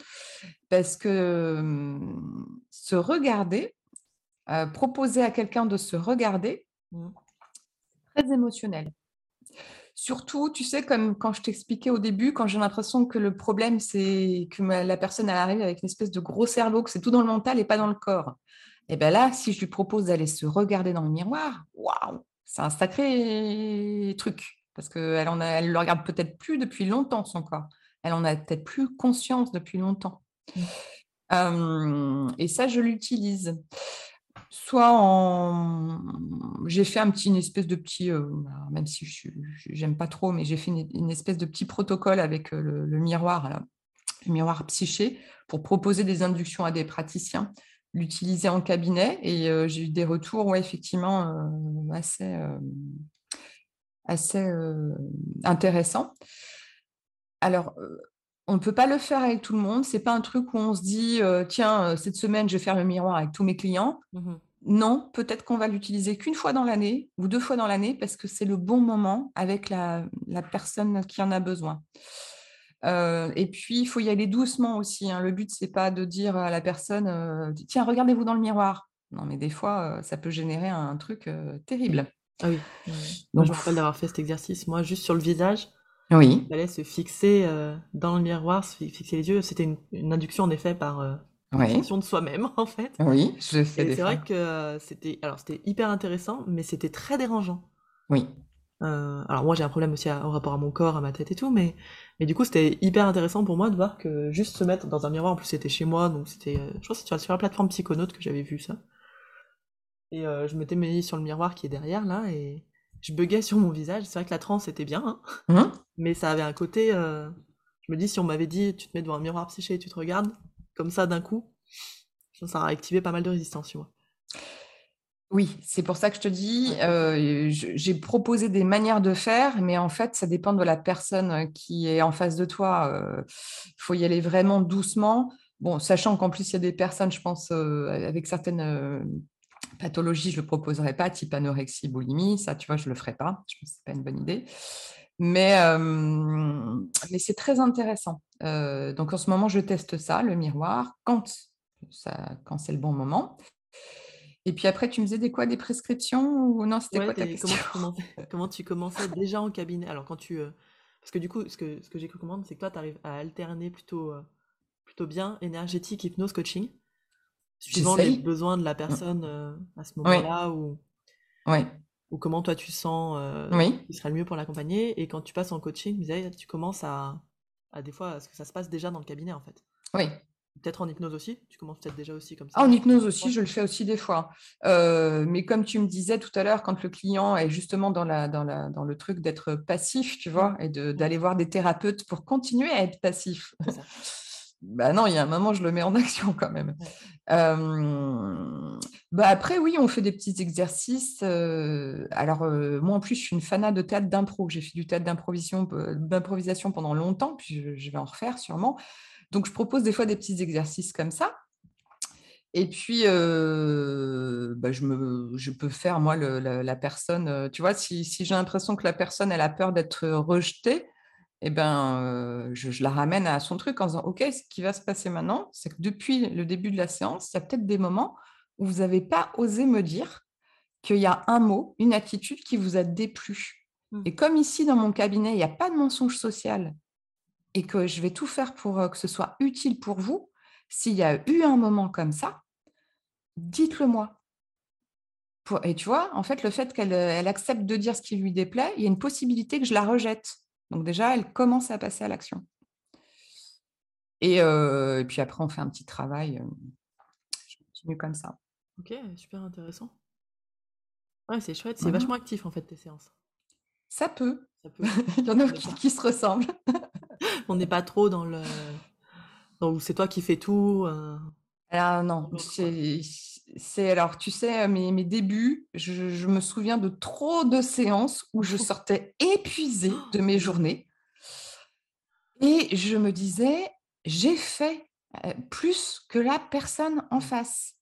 parce que se regarder, proposer à quelqu'un de se regarder, mmh émotionnel. Surtout, tu sais, comme quand je t'expliquais au début, quand j'ai l'impression que le problème, c'est que la personne elle arrive avec une espèce de gros cerveau, que c'est tout dans le mental et pas dans le corps. Et bien là, si je lui propose d'aller se regarder dans le miroir, waouh, c'est un sacré truc. Parce qu'elle en elle le regarde peut-être plus depuis longtemps, son corps. Elle en a peut-être plus conscience depuis longtemps. Mmh. et ça, je l'utilise soit. J'ai fait un petit, une espèce de petit, euh, même si je n'aime pas trop, mais j'ai fait une, espèce de petit protocole avec euh, le, miroir, le miroir psyché, pour proposer des inductions à des praticiens, l'utiliser en cabinet. Et euh, j'ai eu des retours, effectivement, assez, assez intéressants. Alors, on ne peut pas le faire avec tout le monde. C'est pas un truc où on se dit euh, tiens euh, cette semaine je vais faire le miroir avec tous mes clients. Mmh non, peut-être qu'on va l'utiliser qu'une fois dans l'année ou deux fois dans l'année parce que c'est le bon moment avec la, personne qui en a besoin. Euh, et puis il faut y aller doucement aussi. Hein. Le but c'est pas de dire à la personne tiens regardez-vous dans le miroir. Non mais des fois ça peut générer un truc terrible. Ah oui. Moi je me rappelle d'avoir fait cet exercice moi juste sur le visage oui. Il fallait se fixer euh, dans le miroir, se fixer les yeux. C'était une, induction en effet par euh, de soi-même en fait. Oui, je C'est vrai que euh, c'était alors c'était hyper intéressant, mais c'était très dérangeant. Oui. alors moi j'ai un problème aussi au rapport à mon corps, à ma tête et tout, mais mais du coup c'était hyper intéressant pour moi de voir que juste se mettre dans un miroir, en plus c'était chez moi, donc c'était, je crois que c'était sur la plateforme Psychonaute que j'avais vu ça. Et je m'étais mis sur le miroir qui est derrière là et je buguais sur mon visage. C'est vrai que la transe était bien, hein. Mmh. mais ça avait un côté. Euh, je me dis, si on m'avait dit, tu te mets devant un miroir psyché et tu te regardes, comme ça d'un coup, ça aurait activé pas mal de résistance, tu vois. Oui, c'est pour ça que je te dis, euh, j'ai proposé des manières de faire, mais en fait, ça dépend de la personne qui est en face de toi. Il euh, faut y aller vraiment doucement. Bon, sachant qu'en plus, il y a des personnes, je pense, avec certaines pathologie, je ne le proposerai pas, type anorexie, boulimie, ça, tu vois, je ne le ferai pas. Je pense que ce n'est pas une bonne idée. Mais, euh, mais c'est très intéressant. Euh, donc, en ce moment, je teste ça, le miroir, quand, quand c'est le bon moment. Et puis après, tu me disais des quoi Des prescriptions ou non C'était quoi ta question? comment tu, commençais, déjà en cabinet? Alors, quand tu. Euh, parce que du coup, ce que, ce que j'ai cru comprendre, c'est que toi, tu arrives à alterner plutôt, plutôt bien énergétique, hypnose, coaching suivant les besoins de la mmh. personne euh, à ce moment-là ou, ou comment toi tu sens euh, oui. qui serait le mieux pour l'accompagner. Et quand tu passes en coaching, tu commences à, à des fois, ce que ça se passe déjà dans le cabinet en fait. Oui. Peut-être en hypnose aussi Tu commences peut-être déjà aussi comme ça ah, En hypnose aussi, je le fais aussi des fois. Euh, mais comme tu me disais tout à l'heure, quand le client est justement dans, la, dans, la, dans le truc d'être passif, tu vois, mmh. et d'aller voir des thérapeutes pour continuer à être passif. bah non, il y a un moment, je le mets en action quand même. bah après, oui, on fait des petits exercices. alors, moi, en plus, je suis une fanat de théâtre d'impro. J'ai fait du théâtre d'improvisation pendant longtemps, puis je, vais en refaire sûrement. Donc, je propose des fois des petits exercices comme ça. Et puis, bah, je, me, je peux faire, moi, la, personne, tu vois, si, si j'ai l'impression que la personne, elle a peur d'être rejetée, eh ben, je, la ramène à son truc en disant, OK, ce qui va se passer maintenant, c'est que depuis le début de la séance, il y a peut-être des moments où vous n'avez pas osé me dire qu'il y a un mot, une attitude qui vous a déplu. Mmh. Et comme ici, dans mon cabinet, il n'y a pas de mensonge social et que je vais tout faire pour que ce soit utile pour vous, s'il y a eu un moment comme ça, dites-le moi. Et tu vois, en fait, le fait qu'elle accepte de dire ce qui lui déplaît, il y a une possibilité que je la rejette. Donc déjà, elle commence à passer à l'action. Et, puis après, on fait un petit travail. je continue comme ça. Ok, super intéressant. Ouais, c'est chouette, c'est vachement actif en fait tes séances. Ça peut. Il y en a qui, se ressemblent. on n'est pas trop dans le. Donc c'est toi qui fais tout. Alors non, c'est alors tu sais mes, mes débuts, je, me souviens de trop de séances où je sortais épuisée de mes journées et je me disais j'ai fait plus que la personne en face.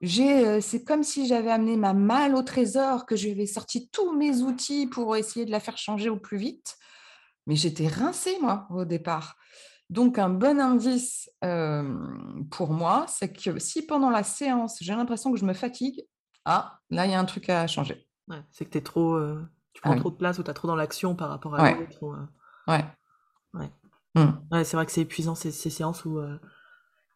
J'ai, c'est comme si j'avais amené ma malle au trésor, que j'avais sorti tous mes outils pour essayer de la faire changer au plus vite. Mais j'étais rincée, moi, au départ. Donc, un bon indice pour moi, c'est que si pendant la séance, j'ai l'impression que je me fatigue, ah, là, il y a un truc à changer. c'est que tu es trop, tu ah prends trop de place ou tu es trop dans l'action par rapport à l'autre. Ouais. Mmh. Ouais. c'est vrai que c'est épuisant ces, séances où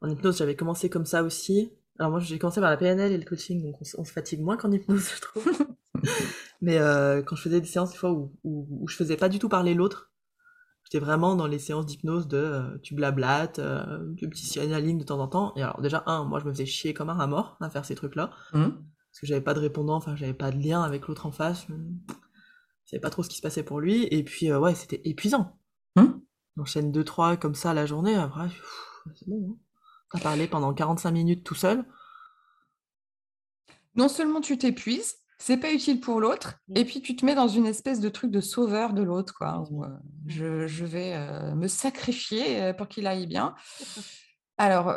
en hypnose, j'avais commencé comme ça aussi. Alors moi, j'ai commencé par la PNL et le coaching, donc on, se fatigue moins qu'en hypnose, je trouve. Mais quand je faisais des séances, des fois, où, où, où je faisais pas du tout parler l'autre, J'étais vraiment dans les séances d'hypnose de euh, tu blablates, euh, du petit signaling de temps en temps. Et alors déjà, un, moi je me faisais chier comme un rat mort à faire ces trucs-là. Mmh. Parce que j'avais pas de répondant, enfin j'avais pas de lien avec l'autre en face. Je savais pas trop ce qui se passait pour lui. Et puis euh, ouais, c'était épuisant. Mmh. On enchaîne 2-3 comme ça la journée, après, c'est bon. Hein. T'as parlé pendant 45 minutes tout seul. Non seulement tu t'épuises, c'est pas utile pour l'autre. Mmh. Et puis tu te mets dans une espèce de truc de sauveur de l'autre, quoi. Où, euh, mmh. je, vais euh, me sacrifier euh, pour qu'il aille bien. Alors,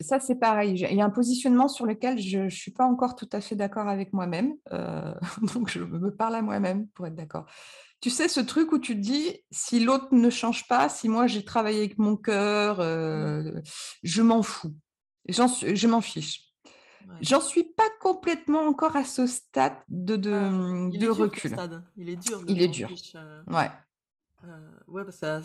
ça c'est pareil. Il y a un positionnement sur lequel je ne suis pas encore tout à fait d'accord avec moi-même. donc je me parle à moi-même pour être d'accord. Tu sais, ce truc où tu te dis, si l'autre ne change pas, si moi j'ai travaillé avec mon cœur, mmh. je m'en fous. Je m'en fiche. J'en suis pas complètement encore à ce stade de, de, ah, de recul. Il est dur. Il est dur. Euh, ouais. Euh, ouais, bah ça,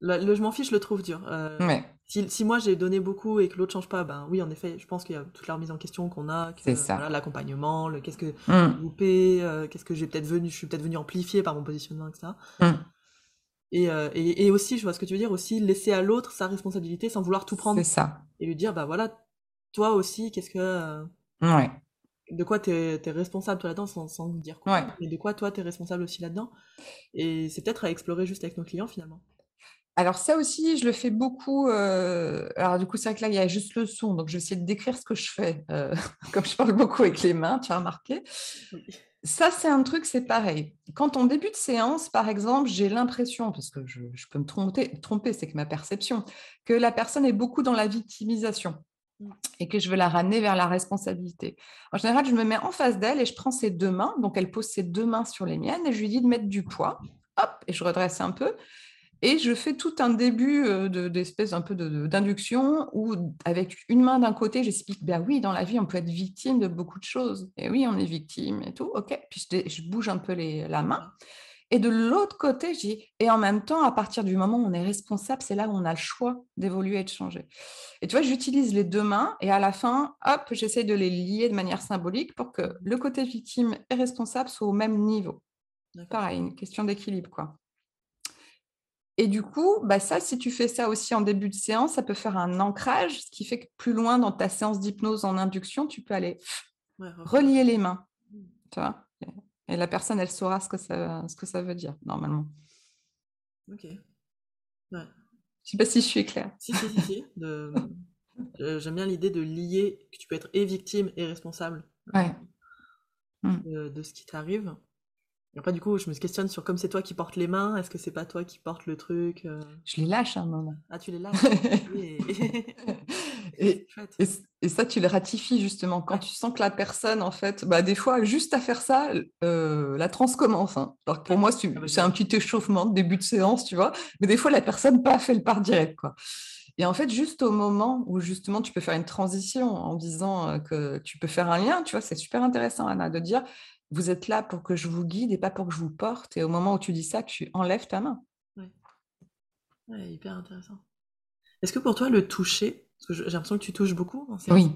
le, je m'en fiche, je le trouve dur. Euh, ouais. si, si, moi j'ai donné beaucoup et que l'autre change pas, ben oui, en effet, je pense qu'il y a toute la remise en question qu'on a. C'est ça. Voilà, L'accompagnement, le qu'est-ce que mmh. loupé, qu'est-ce que j'ai peut-être venu, je suis peut-être venu amplifier par mon positionnement, etc. Mmh. Et, et, et, aussi, je vois ce que tu veux dire, aussi laisser à l'autre sa responsabilité sans vouloir tout prendre. C'est ça. Et lui dire, bah voilà, toi aussi, qu'est-ce que. Euh, ouais. De quoi tu es, responsable toi là-dedans sans, sans dire quoi. Ouais. Mais de quoi toi tu es responsable aussi là-dedans? Et c'est peut-être à explorer juste avec nos clients finalement. Alors ça aussi, je le fais beaucoup. Euh, alors du coup, c'est vrai que là, il y a juste le son, donc je vais essayer de décrire ce que je fais. Euh, comme je parle beaucoup avec les mains, tu as remarqué. Ça, c'est un truc, c'est pareil. Quand on débute séance, par exemple, j'ai l'impression, parce que je, je, peux me tromper, tromper c'est que ma perception, que la personne est beaucoup dans la victimisation. Mmh. et que je veux la ramener vers la responsabilité. En général, je me mets en face d'elle et je prends ses deux mains. Donc, elle pose ses deux mains sur les miennes et je lui dis de mettre du poids. Hop, et je redresse un peu. Et je fais tout un début d'espèce un peu d'induction où, avec une main d'un côté, j'explique ben oui, dans la vie, on peut être victime de beaucoup de choses. Et oui, on est victime et tout. OK. Puis je, je bouge un peu les, la main. Et de l'autre côté, j'ai et en même temps, à partir du moment où on est responsable, c'est là où on a le choix d'évoluer et de changer. Et tu vois, j'utilise les deux mains et à la fin, hop, j'essaie de les lier de manière symbolique pour que le côté victime et responsable soient au même niveau. Pareil, une question d'équilibre, quoi. Et du coup, bah ça, si tu fais ça aussi en début de séance, ça peut faire un ancrage, ce qui fait que plus loin dans ta séance d'hypnose en induction, tu peux aller relier les mains. Tu vois et la personne, elle saura ce que ça, ce que ça veut dire, normalement. Ok. Ouais. Je sais pas si je suis claire. Si, si, si, si. J'aime bien l'idée de lier que tu peux être et victime et responsable ouais. de, de, ce qui t'arrive. Après, du coup, je me questionne sur comme c'est toi qui portes les mains, est-ce que c'est pas toi qui portes le truc euh? Je les lâche un moment. Ah, tu les lâches et, et, ça, tu le ratifies justement. Quand tu sens que la personne, en fait, bah, des fois, juste à faire ça, euh, la transe commence. Hein. Alors pour moi, ah bah, c'est un petit échauffement de début de séance, tu vois. Mais des fois, la personne pas fait le part direct, quoi. Et en fait, juste au moment où justement tu peux faire une transition en disant euh, que tu peux faire un lien, tu vois, c'est super intéressant, Anna, de dire vous êtes là pour que je vous guide et pas pour que je vous porte. Et au moment où tu dis ça, tu enlèves ta main. Oui. Ouais, hyper intéressant. Est-ce que pour toi, le toucher, que j'ai l'impression que tu touches beaucoup, oui.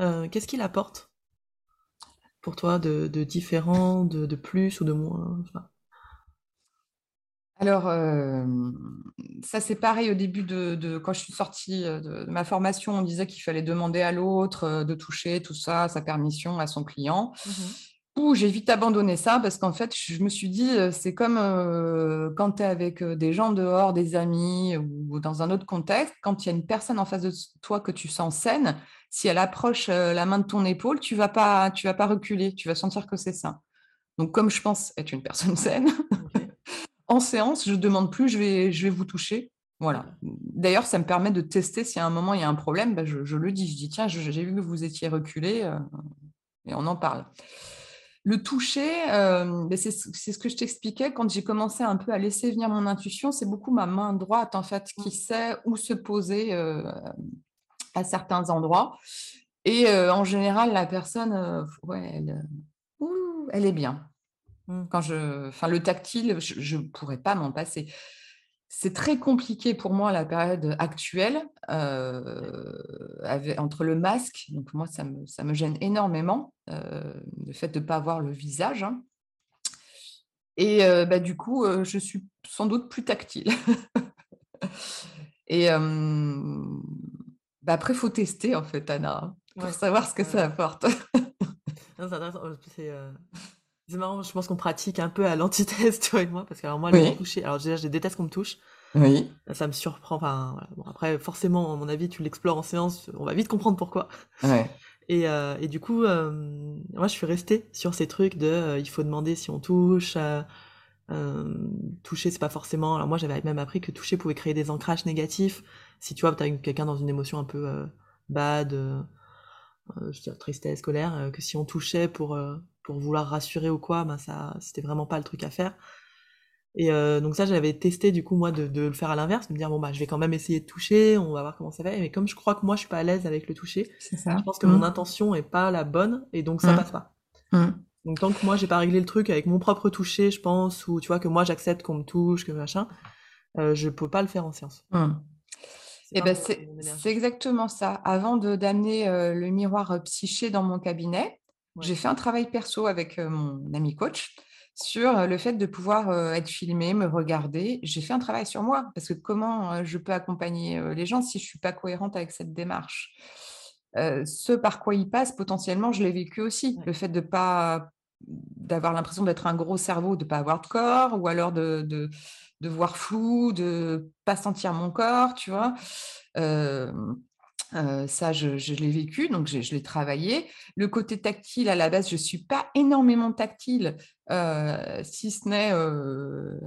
Euh, qu'est-ce qu'il apporte pour toi de, différent, de, plus ou de moins Alors, euh, ça c'est pareil au début de, quand je suis sortie euh, de, ma formation, on disait qu'il fallait demander à l'autre de toucher tout ça, sa permission à son client. Mmh j'ai vite abandonné ça parce qu'en fait, je me suis dit, c'est comme quand tu es avec des gens dehors, des amis ou dans un autre contexte, quand il y a une personne en face de toi que tu sens saine, si elle approche la main de ton épaule, tu vas pas, vas pas reculer, tu vas sentir que c'est ça. Donc, comme je pense être une personne saine, en séance, je demande plus, je vais, je vais vous toucher. Voilà. D'ailleurs, ça me permet de tester si à un moment il y a un problème, bah, je, le dis. Je dis, tiens, j'ai vu que vous étiez reculé et on en parle. Le toucher, euh, ben, c'est ce que je t'expliquais quand j'ai commencé un peu à laisser venir mon intuition. C'est beaucoup ma main droite, en fait, qui mmh. sait où se poser euh, à certains endroits. Et euh, en général, la personne, ouais, elle, elle, est bien. Mmh. Quand je, enfin, le tactile, je ne pourrais pas m'en passer c'est très compliqué pour moi la période actuelle euh, entre le masque, donc moi ça me, gêne énormément euh, le fait de ne pas avoir le visage. Hein. Et euh, bah, du coup, je suis sans doute plus tactile. Et bah, après, il faut tester en fait, Anna, hein, pour savoir ce que ça apporte. C'est marrant, je pense qu'on pratique un peu à l'antithèse, toi et moi, parce que alors moi, le toucher, alors déjà, je déteste qu'on me touche. Oui. Ça me surprend. Enfin, bon, après, forcément, à mon avis, tu l'explores en séance, on va vite comprendre pourquoi. Ouais. Et, euh, et, du coup, euh, moi, je suis restée sur ces trucs de euh, il faut demander si on touche. toucher, c'est pas forcément. Alors, moi, j'avais même appris que toucher pouvait créer des ancrages négatifs. Si tu vois, tu as quelqu'un dans une émotion un peu bad, je veux dire tristesse, colère, que si on touchait pour pour vouloir rassurer ou quoi, ben ça, c'était vraiment pas le truc à faire. Et euh, donc ça, j'avais testé du coup moi de, de le faire à l'inverse, de me dire bon bah je vais quand même essayer de toucher, on va voir comment ça fait. Mais comme je crois que moi je suis pas à l'aise avec le toucher, ça. je pense que mon mmh. intention est pas la bonne et donc ça mmh. passe pas. Mmh. Donc tant que moi j'ai pas réglé le truc avec mon propre toucher, je pense, ou tu vois que moi j'accepte qu'on me touche, que machin, euh, je peux pas le faire en séance. Et eh ben c'est exactement ça. Avant de d'amener euh, le miroir psyché dans mon cabinet, j'ai fait un travail perso avec mon ami coach sur le fait de pouvoir être filmé, me regarder. J'ai fait un travail sur moi parce que comment je peux accompagner les gens si je ne suis pas cohérente avec cette démarche? Ce par quoi ils passent, potentiellement, je l'ai vécu aussi. Le fait de pas d'avoir l'impression d'être un gros cerveau, de ne pas avoir de corps, ou alors de, de, de voir flou, de ne pas sentir mon corps, tu vois? Ça, je, l'ai vécu, donc je, l'ai travaillé. Le côté tactile, à la base, je ne suis pas énormément tactile, si ce n'est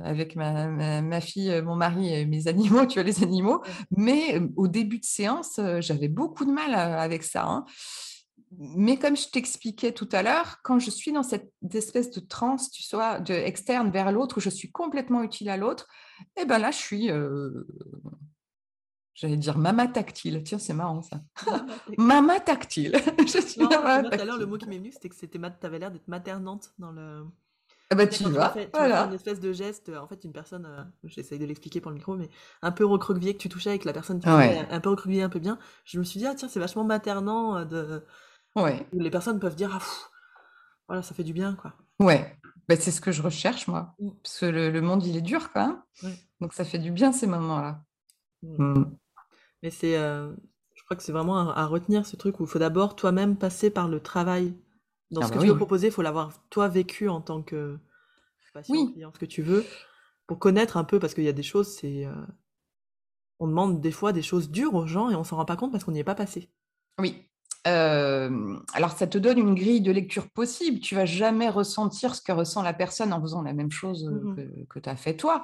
avec ma, fille, mon mari et mes animaux, tu vois, les animaux. Mais au début de séance, j'avais beaucoup de mal avec ça. Hein. Mais comme je t'expliquais tout à l'heure, quand je suis dans cette espèce de transe, tu sois de externe vers l'autre, où je suis complètement utile à l'autre, et eh ben là, je suis J'allais dire mama tactile. Tiens, c'est marrant ça. Mama tactile. je suis Tout à l'heure, le mot qui m'est venu, c'était que c'était tu avais l'air d'être maternante dans le. Ah bah tu vas. tu voilà. une espèce de geste, en fait, une personne, euh, j'essaye de l'expliquer pour le micro, mais un peu recroquevillé que tu touchais avec la personne qui un peu recroquevillé un peu bien. Je me suis dit, ah tiens, c'est vachement maternant euh, de. Ouais. Les personnes peuvent dire, ah, voilà, ça fait du bien, quoi. Ouais. Bah, c'est ce que je recherche, moi. Mm. Parce que le, monde, il est dur, même. Donc ça fait du bien, ces moments-là. Mm. Mm. Mais c'est, euh, je crois que c'est vraiment à, retenir ce truc où il faut d'abord toi-même passer par le travail. Dans ah ce que bah tu veux proposer, il faut l'avoir toi vécu en tant que patient, client, ce que tu veux, pour connaître un peu, parce qu'il y a des choses, c'est, euh, on demande des fois des choses dures aux gens et on s'en rend pas compte parce qu'on n'y est pas passé. Oui. alors, ça te donne une grille de lecture possible. Tu vas jamais ressentir ce que ressent la personne en faisant la même chose mmh que, tu as fait toi.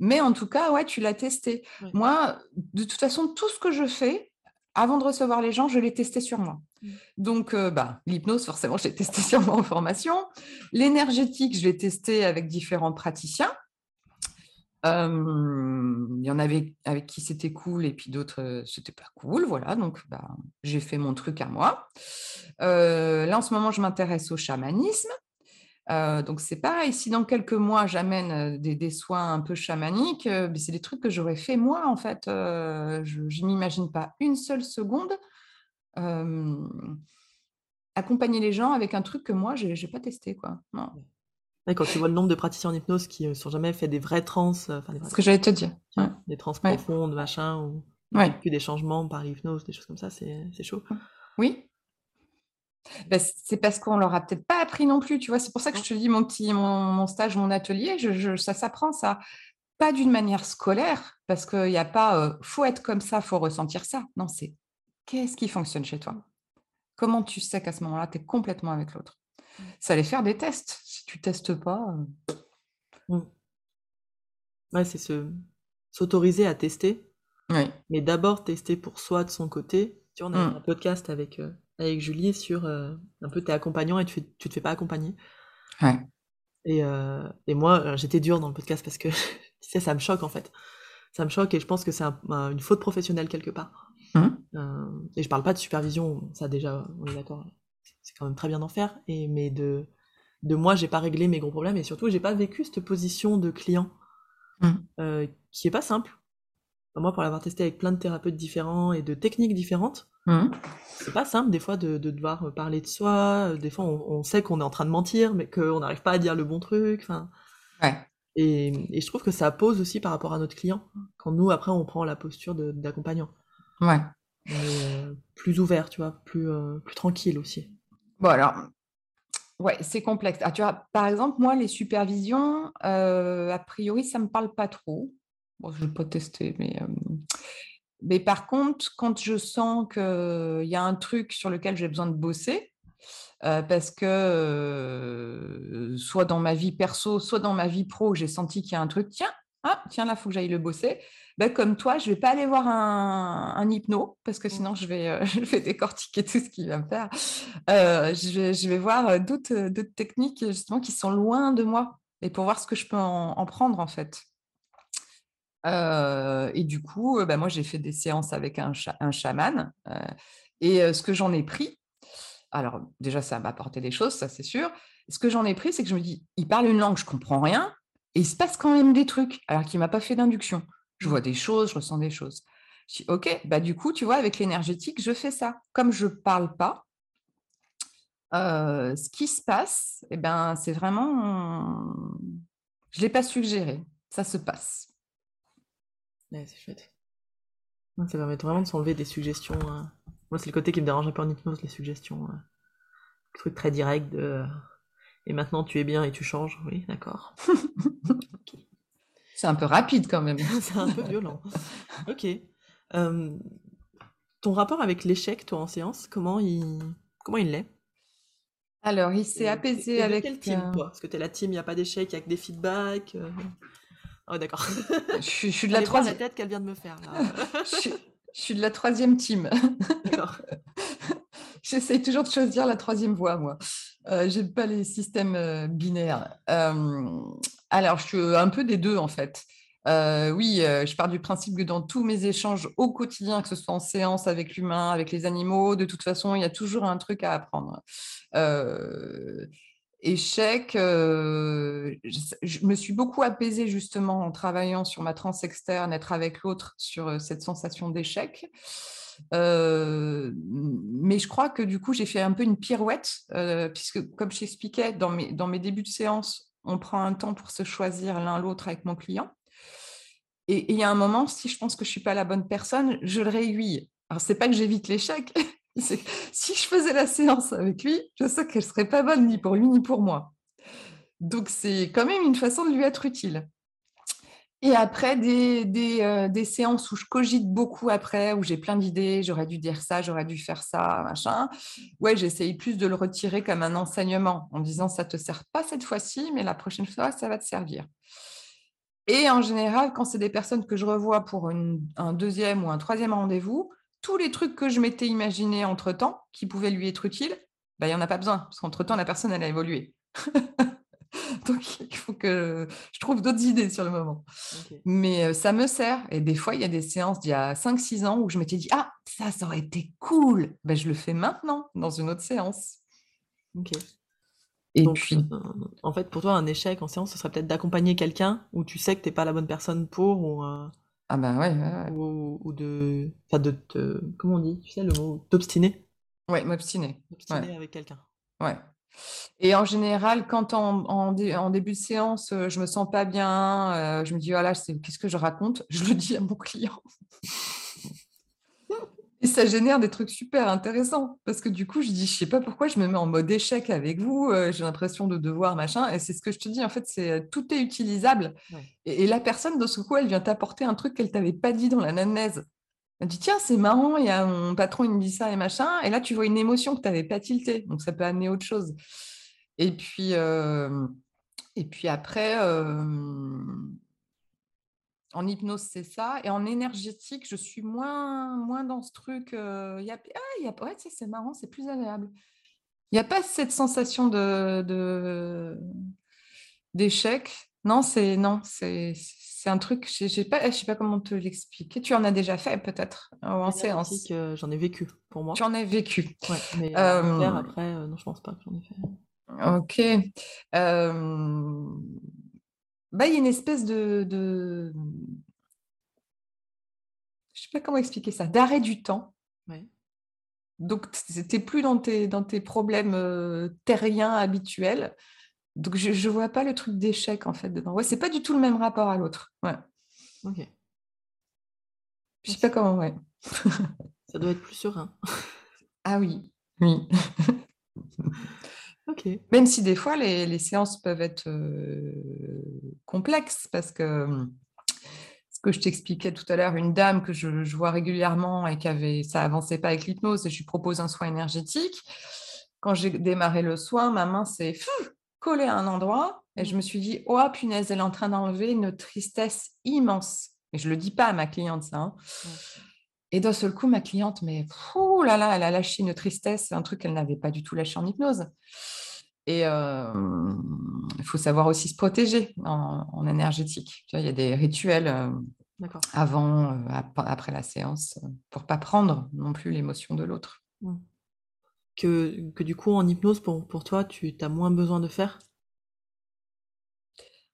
Mais en tout cas, ouais, tu l'as testé. Moi, de toute façon, tout ce que je fais, avant de recevoir les gens, je l'ai testé sur moi. Mmh. Donc, bah, l'hypnose, forcément, je l'ai testé sur moi en formation. L'énergétique, je l'ai testé avec différents praticiens il y en avait avec qui c'était cool et puis d'autres, c'était pas cool. Voilà, donc bah, j'ai fait mon truc à moi. là, en ce moment, je m'intéresse au chamanisme. Donc c'est pareil, si dans quelques mois j'amène des, soins un peu chamaniques, c'est des trucs que j'aurais fait moi en fait. je ne m'imagine pas une seule seconde accompagner les gens avec un truc que moi j'ai pas testé quoi. Non quand tu vois le nombre de praticiens en hypnose qui ne euh, sont jamais fait des vrais trans, euh, enfin ce que j'allais te dire. Des trans profondes, machin, ou des changements par hypnose, des choses comme ça, c'est chaud. Oui. Bah, c'est parce qu'on leur a peut-être pas appris non plus, tu vois? C'est pour ça que je te dis mon petit, mon, stage, mon atelier, je, ça s'apprend ça. Pas d'une manière scolaire, parce qu'il n'y a pas euh, faut être comme ça, faut ressentir ça. Non, c'est qu'est-ce qui fonctionne chez toi? Comment tu sais qu'à ce moment-là, tu es complètement avec l'autre? Ça allait faire des tests. Si tu testes pas. Euh. Mmh. Ouais, c'est se s'autoriser à tester. Mais d'abord tester pour soi de son côté. Tu vois, on a mmh. un podcast avec, euh, avec Julie sur euh, un peu tes accompagnants et tu, tu te fais pas accompagner. Ouais. Et, et moi, j'étais dure dans le podcast parce que tu sais, ça me choque en fait. Ça me choque et je pense que c'est une faute professionnelle quelque part. Mmh. et je parle pas de supervision, ça déjà, on est d'accord c'est quand même très bien d'en faire, et, mais de, de moi, j'ai pas réglé mes gros problèmes, et surtout, j'ai pas vécu cette position de client mmh. euh, qui est pas simple. moi, pour l'avoir testé avec plein de thérapeutes différents et de techniques différentes, mmh. c'est pas simple des fois de, de, devoir parler de soi. Des fois, on, sait qu'on est en train de mentir, mais qu'on n'arrive pas à dire le bon truc. Enfin, ouais. et, et, je trouve que ça pose aussi par rapport à notre client, quand nous, après, on prend la posture d'accompagnant. Ouais. Euh, plus ouvert, tu vois, plus, euh, plus tranquille aussi. Bon, alors, ouais, c'est complexe. Ah, tu vois, par exemple, moi, les supervisions, euh, a priori, ça ne me parle pas trop. Bon, je ne vais pas tester, mais. Mais par contre, quand je sens qu'il y a un truc sur lequel j'ai besoin de bosser, parce que soit dans ma vie perso, soit dans ma vie pro, j'ai senti qu'il y a un truc, tiens, ah, tiens, là, il faut que j'aille le bosser. Bah, comme toi, je ne vais pas aller voir un, hypno parce que mmh. sinon je vais, euh, je vais décortiquer tout ce qu'il va me faire. Euh, je, vais, je, vais, voir euh, d'autres techniques justement qui sont loin de moi et pour voir ce que je peux en, prendre en fait. Et du coup, bah, moi j'ai fait des séances avec un, un chaman et ce que j'en ai pris, alors déjà ça m'a apporté des choses, ça c'est sûr. Ce que j'en ai pris, c'est que je me dis, il parle une langue, je comprends rien, et il se passe quand même des trucs alors qu'il m'a pas fait d'induction. Je vois des choses, je ressens des choses. Je dis, ok, bah du coup, tu vois, avec l'énergétique, je fais ça. Comme je ne parle pas, euh, ce qui se passe, eh ben, c'est vraiment. Je ne l'ai pas suggéré. Ça se passe. C'est chouette. Ça permet vraiment de s'enlever des suggestions. Hein. Moi, c'est le côté qui me dérange un peu en hypnose, les suggestions. Hein. truc très direct de. Et maintenant, tu es bien et tu changes. Oui, d'accord. C'est un peu rapide quand même. c'est un peu violent. ok. ton rapport avec l'échec, toi, en séance, comment il comment il l'est Alors, il s'est apaisé avec... quelle team, toi? Parce que tu es la team, il n'y a pas d'échec, il n'y a que des feedbacks. Euh. Oh, d'accord. je, suis de la troisième... tête qu'elle vient de me faire, je, suis de la troisième team. D'accord. J'essaye toujours de choisir la troisième voie, moi. Euh, J'aime pas les systèmes euh, binaires. Euh, alors, je suis un peu des deux, en fait. Euh, oui, je pars du principe que dans tous mes échanges au quotidien, que ce soit en séance avec l'humain, avec les animaux, de toute façon, il y a toujours un truc à apprendre. Euh, échec, je, me suis beaucoup apaisée justement en travaillant sur ma transe externe, être avec l'autre sur cette sensation d'échec. mais je crois que du coup, j'ai fait un peu une pirouette, puisque comme je t'expliquais, dans mes, dans mes débuts de séance, on prend un temps pour se choisir l'un l'autre avec mon client. Et il y a un moment, si je pense que je ne suis pas la bonne personne, je le réaiguille. Alors, ce n'est pas que j'évite l'échec, si je faisais la séance avec lui, je sais qu'elle ne serait pas bonne ni pour lui ni pour moi. Donc, c'est quand même une façon de lui être utile. Et après, des, des, euh, séances où je cogite beaucoup après, où j'ai plein d'idées, j'aurais dû dire ça, j'aurais dû faire ça, machin. Ouais, j'essaye plus de le retirer comme un enseignement, en disant ça te sert pas cette fois-ci, mais la prochaine fois, ça va te servir. Et en général, quand c'est des personnes que je revois pour un deuxième ou un troisième rendez-vous, tous les trucs que je m'étais imaginés entre-temps, qui pouvaient lui être utiles, ben, il n'y en a pas besoin, parce qu'entre-temps, la personne, elle a évolué. Donc, il faut que je trouve d'autres idées sur le moment. Mais euh, ça me sert. Et des fois, il y a des séances d'il y a 5-6 ans où je m'étais dit Ah, ça, ça aurait été cool. Ben, je le fais maintenant dans une autre séance. Ok. Et puis. Euh, en fait, pour toi, un échec en séance, ce serait peut-être d'accompagner quelqu'un où tu sais que tu n'es pas la bonne personne pour. Ou, euh, Ah, ben ouais. Ou, de. Enfin, de te. Comment on dit Tu sais le mot T'obstiner Ouais, m'obstiner. M'obstiner avec quelqu'un. Ouais. Et en général, quand en, début de séance, euh, je me sens pas bien, euh, je me dis, voilà, qu'est-ce que je raconte? Je le dis à mon client. Et ça génère des trucs super intéressants parce que du coup, je dis, je sais pas pourquoi je me mets en mode échec avec vous, euh, j'ai l'impression de devoir, machin. Et c'est ce que je te dis, en fait, c'est tout est utilisable. Et, la personne, de ce coup, elle vient t'apporter un truc qu'elle t'avait pas dit dans la nanaise. Elle dit, tiens, c'est marrant, il y a mon patron, il me dit ça et machin. Et là, tu vois une émotion que tu n'avais pas tiltée. Donc, ça peut amener autre chose. Et puis, euh, et puis après, euh, en hypnose, c'est ça. Et en énergétique, je suis moins, moins dans ce truc. Euh, y a, ah, y a, ouais, c'est marrant, c'est plus agréable. Il n'y a pas cette sensation de d'échec? Non, c'est non, c'est un truc, je ne sais pas, sais pas comment te l'expliquer. Tu en as déjà fait peut-être en séance? J'en ai vécu pour moi. Tu en as vécu. Ouais, mais euh, après, euh, non, je pense pas que j'en ai fait. Ok. Euh, bah, il y a une espèce de, de... je sais pas comment expliquer ça, d'arrêt du temps. Ouais. Donc, tu n'es plus dans tes, dans tes problèmes terriens habituels. Donc, je ne vois pas le truc d'échec, en fait, dedans. Ouais, c'est pas du tout le même rapport à l'autre. Ouais. Ok. Je sais pas comment, ouais. Ça doit être plus serein. ah oui, oui. Même si des fois, les, séances peuvent être euh, complexes, parce que ce que je t'expliquais tout à l'heure, une dame que je, vois régulièrement et qui avait, ça avançait pas avec l'hypnose, et je lui propose un soin énergétique. Quand j'ai démarré le soin, ma main s'est collé à un endroit et je me suis dit, oh punaise, elle est en train d'enlever une tristesse immense. Et je ne le dis pas à ma cliente, ça. Hein. Et d'un seul coup, ma cliente, mais fou là là, elle a lâché une tristesse, un truc qu'elle n'avait pas du tout lâché en hypnose. Et euh, il faut savoir aussi se protéger en, énergétique. il y a des rituels euh, avant, euh, après la séance, pour pas prendre non plus l'émotion de l'autre que, que du coup en hypnose pour, pour toi tu as moins besoin de faire?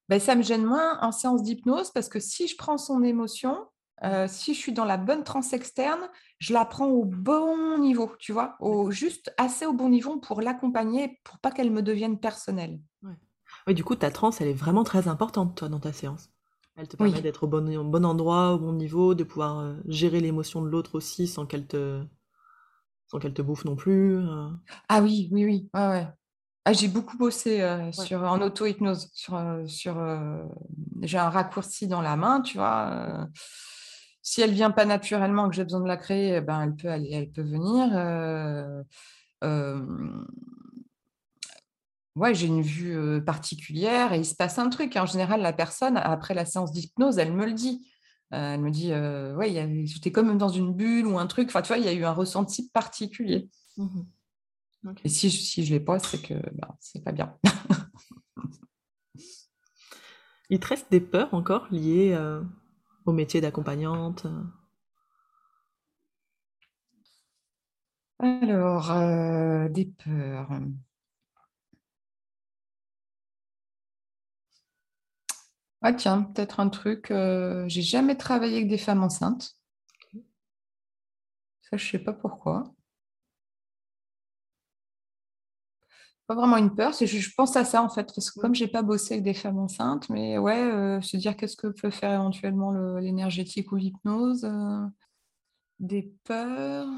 Ben, ça me gêne moins en séance d'hypnose parce que si je prends son émotion, euh, si je suis dans la bonne transe externe, je la prends au bon niveau, tu vois, au, juste assez au bon niveau pour l'accompagner, pour pas qu'elle me devienne personnelle. Oui, du coup, ta transe, elle est vraiment très importante, toi, dans ta séance. Elle te permet d'être au bon, au bon endroit, au bon niveau, de pouvoir euh, gérer l'émotion de l'autre aussi sans qu'elle te, sans qu'elle te bouffe non plus. Euh. Ah oui, oui, oui. Ouais, ouais. Ah, j'ai beaucoup bossé euh, sur, en auto-hypnose. Sur, sur, j'ai un raccourci dans la main, tu vois. Si elle vient pas naturellement, que j'ai besoin de la créer, eh ben, elle, peut, elle, elle peut venir. ouais, j'ai une vue particulière et il se passe un truc. En général, la personne, après la séance d'hypnose, elle me le dit. Euh, elle me dit, euh, ouais, j'étais comme dans une bulle ou un truc. Enfin, tu vois, il y a eu un ressenti particulier. Mmh Et si, si je l'ai pas, c'est que ben, c'est pas bien. il te reste des peurs encore liées euh, au métier d'accompagnante Alors, des peurs. Ah tiens, peut-être un truc. Euh, j'ai jamais travaillé avec des femmes enceintes. Ça, je sais pas pourquoi. Pas vraiment une peur, c'est je pense à ça en fait, parce que comme j'ai pas bossé avec des femmes enceintes, mais ouais, euh, se dire qu'est-ce que peut faire éventuellement l'énergétique ou l'hypnose. Euh, des peurs.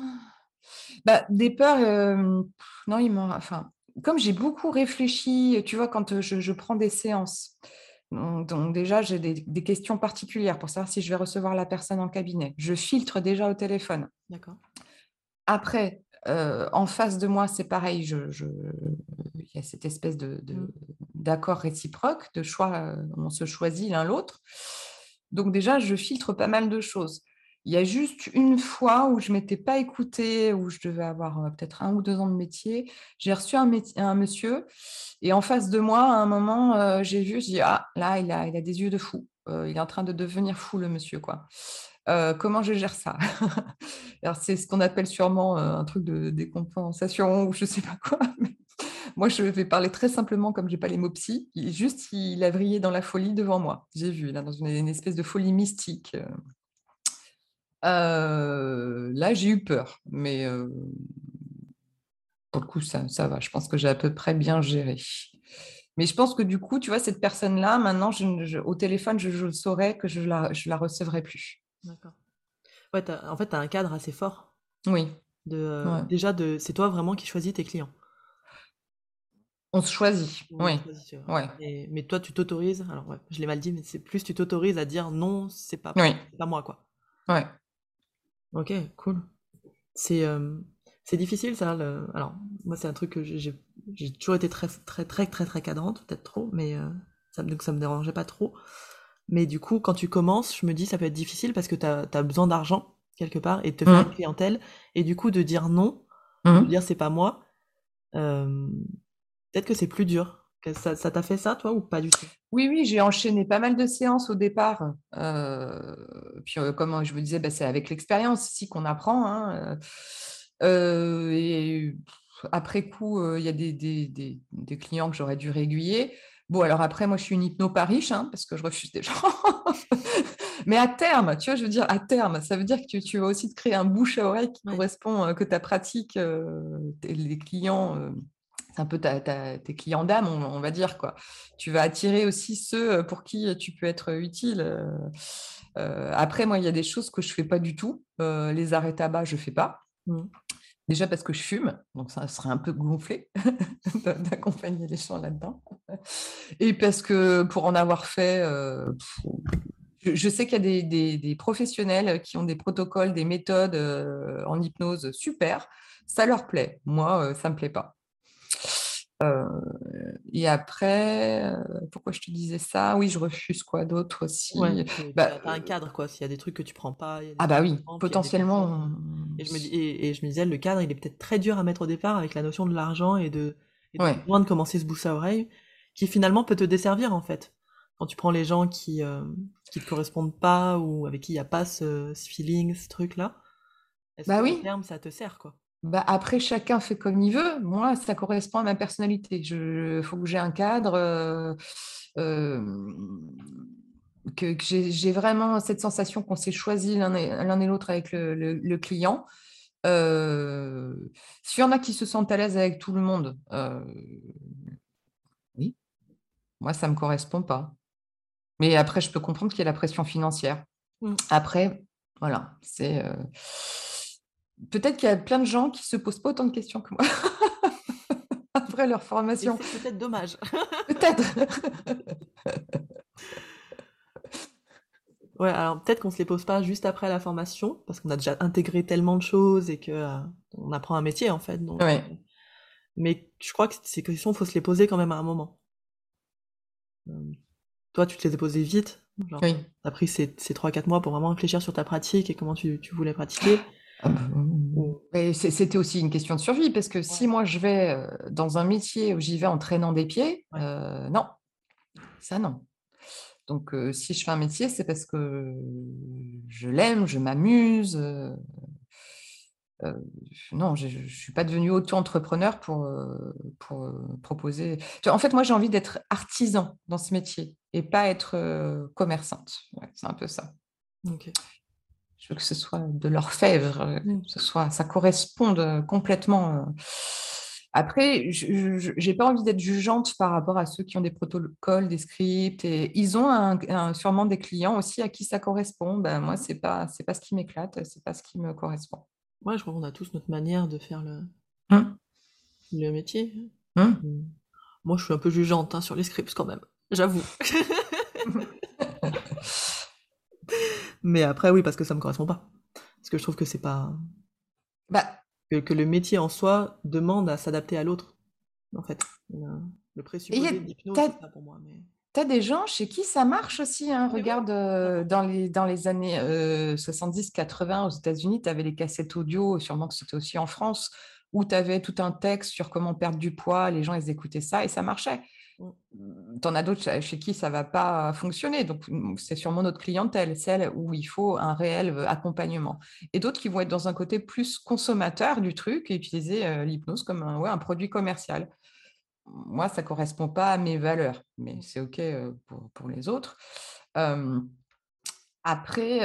Bah, des peurs, non, il m'en. Enfin, comme j'ai beaucoup réfléchi, tu vois, quand je prends des séances, Donc, déjà, j'ai des, questions particulières pour savoir si je vais recevoir la personne en cabinet. Je filtre déjà au téléphone. D'accord. Après, euh, en face de moi, c'est pareil. Je, Il y a cette espèce de, mmh. d'accord réciproque, de choix. Euh, on se choisit l'un l'autre. Donc déjà, je filtre pas mal de choses. Il y a juste une fois où je ne m'étais pas écoutée, où je devais avoir euh, peut-être un ou deux ans de métier. J'ai reçu un, un, monsieur et en face de moi, à un moment, euh, j'ai vu, je dis ah là, il a, il a des yeux de fou. Euh, il est en train de devenir fou le monsieur quoi. Comment je gère ça? C'est ce qu'on appelle sûrement un truc de décompensation ou je sais pas quoi. moi, je vais parler très simplement comme j'ai pas les mots psy. Juste, il a vrillé dans la folie devant moi. J'ai vu là dans une espèce de folie mystique. Euh, là, j'ai eu peur, mais euh, pour le coup, ça, ça va. Je pense que j'ai à peu près bien géré. Mais je pense que du coup, tu vois, cette personne-là, maintenant, au téléphone, je, je, saurais que je la, je la recevrai plus. D'accord. Ouais, en fait, tu as un cadre assez fort. Oui. De, euh, Déjà, de, c'est toi vraiment qui choisis tes clients. On se choisit, oui. ouais. mais toi, tu t'autorises, alors ouais, je l'ai mal dit, mais c'est plus tu t'autorises à dire non, c'est pas, pas moi, quoi. Ouais. OK, cool. C'est, c'est difficile ça alors moi c'est un truc que j'ai toujours été très très très très très cadrante, peut-être trop, mais ça donc ça me dérangeait pas trop. Mais du coup, quand tu commences, je me dis ça peut être difficile parce que tu as besoin d'argent quelque part et de te faire une mmh. clientèle et du coup de dire non, de mmh. dire c'est pas moi, peut-être que c'est plus dur. Ça t'a fait ça, toi, ou pas du tout? Oui, oui, j'ai enchaîné pas mal de séances au départ. Euh, puis, euh, comme je vous disais, bah, c'est avec l'expérience ici qu'on apprend. Hein, euh, et après coup, il y a des, des, clients que j'aurais dû régulier. Bon, alors après, moi, je suis une hypno-pariche, hein, parce que je refuse des gens. Mais à terme, tu vois, je veux dire, à terme, ça veut dire que tu, vas aussi te créer un bouche à oreille qui correspond, que ta pratique, les clients un peu tes clients d'âme, on, va dire. quoi. Tu vas attirer aussi ceux pour qui tu peux être utile. Euh, après, moi, il y a des choses que je fais pas du tout. Euh, les arrêts tabac, je fais pas. Mmh. Déjà parce que je fume, donc ça serait un peu gonflé d'accompagner les gens là-dedans. Et parce que pour en avoir fait, euh, je, sais qu'il y a des, professionnels qui ont des protocoles, des méthodes en hypnose super. Ça leur plaît. Moi, ça me plaît pas. Et après, pourquoi je te disais ça? Oui, je refuse quoi d'autre aussi ouais, bah, un cadre quoi. S'il y a des trucs que tu prends pas. Ah bah oui, potentiellement. Et je me dis, et, je me disais, le cadre, il est peut-être très dur à mettre au départ avec la notion de l'argent et de, et de, de commencer ce bouche à oreille, qui finalement peut te desservir en fait. Quand tu prends les gens qui euh, qui te correspondent pas ou avec qui il n'y a pas ce, feeling, ce truc là. Bah oui. terme, ça te sert quoi? Bah, après, chacun fait comme il veut. Moi, ça correspond à ma personnalité. Il faut que j'ai un cadre, euh, euh, que, j'ai vraiment cette sensation qu'on s'est choisi l'un et, l'autre avec le, client. Euh, S'il y en a qui se sentent à l'aise avec tout le monde, euh, oui, moi, ça ne me correspond pas. Mais après, je peux comprendre qu'il y a la pression financière. Mmh. Après, voilà, c'est peut-être qu'il y a plein de gens qui se posent pas autant de questions que moi après leur formation. Peut-être dommage. peut-être. ouais, alors peut-être qu'on se les pose pas juste après la formation parce qu'on a déjà intégré tellement de choses et que euh, on apprend un métier en fait. Donc, euh, mais je crois que ces questions, faut se les poser quand même à un moment. Euh, toi, tu te les as posées vite. Genre, oui. as pris ces, ces 3-4 mois pour vraiment réfléchir sur ta pratique et comment tu, tu voulais pratiquer. C'était aussi une question de survie, parce que si moi je vais dans un métier où j'y vais en traînant des pieds, euh, non, ça non. Donc euh, si je fais un métier, c'est parce que je l'aime, je m'amuse. non, je ne suis pas devenue auto-entrepreneur pour, pour proposer. En fait, moi, j'ai envie d'être artisan dans ce métier et pas être commerçante. c'est un peu ça. Ok je veux que ce soit de l'orfèvre, euh, mmh. que ce soit, ça corresponde euh, complètement. Euh. Après, je n'ai pas envie d'être jugeante par rapport à ceux qui ont des protocoles, des scripts. Et ils ont un, sûrement des clients aussi à qui ça correspond. Ben, moi, ce n'est pas, pas ce qui m'éclate, ce n'est pas ce qui me correspond. Ouais, je crois qu'on a tous notre manière de faire le, mmh. le métier. Mmh. Moi, je suis un peu jugeante hein, sur les scripts quand même, j'avoue. Mais après, oui, parce que ça me correspond pas. Parce que je trouve que c'est pas. Bah, que, le métier en soi demande à s'adapter à l'autre. En fait, le présupposé d'hypnose, c'est ça pour moi. Mais... T'as des gens chez qui ça marche aussi. Hein? Regarde, euh, dans, les, dans les années 70-80 euh, aux États-Unis, tu avais les cassettes audio, sûrement que c'était aussi en France, où tu avais tout un texte sur comment perdre du poids. Les gens, ils écoutaient ça et ça marchait. Mmh. Tu en as d'autres chez qui ça ne va pas fonctionner. Donc, mmh, c'est sûrement notre clientèle, celle où il faut un réel euh, accompagnement. Et d'autres qui vont être dans un côté plus consommateur du truc et utiliser euh, l'hypnose comme un, ouais, un, produit commercial. Moi, ça ne correspond pas à mes valeurs, mais c'est OK euh, pour, pour, les autres. après,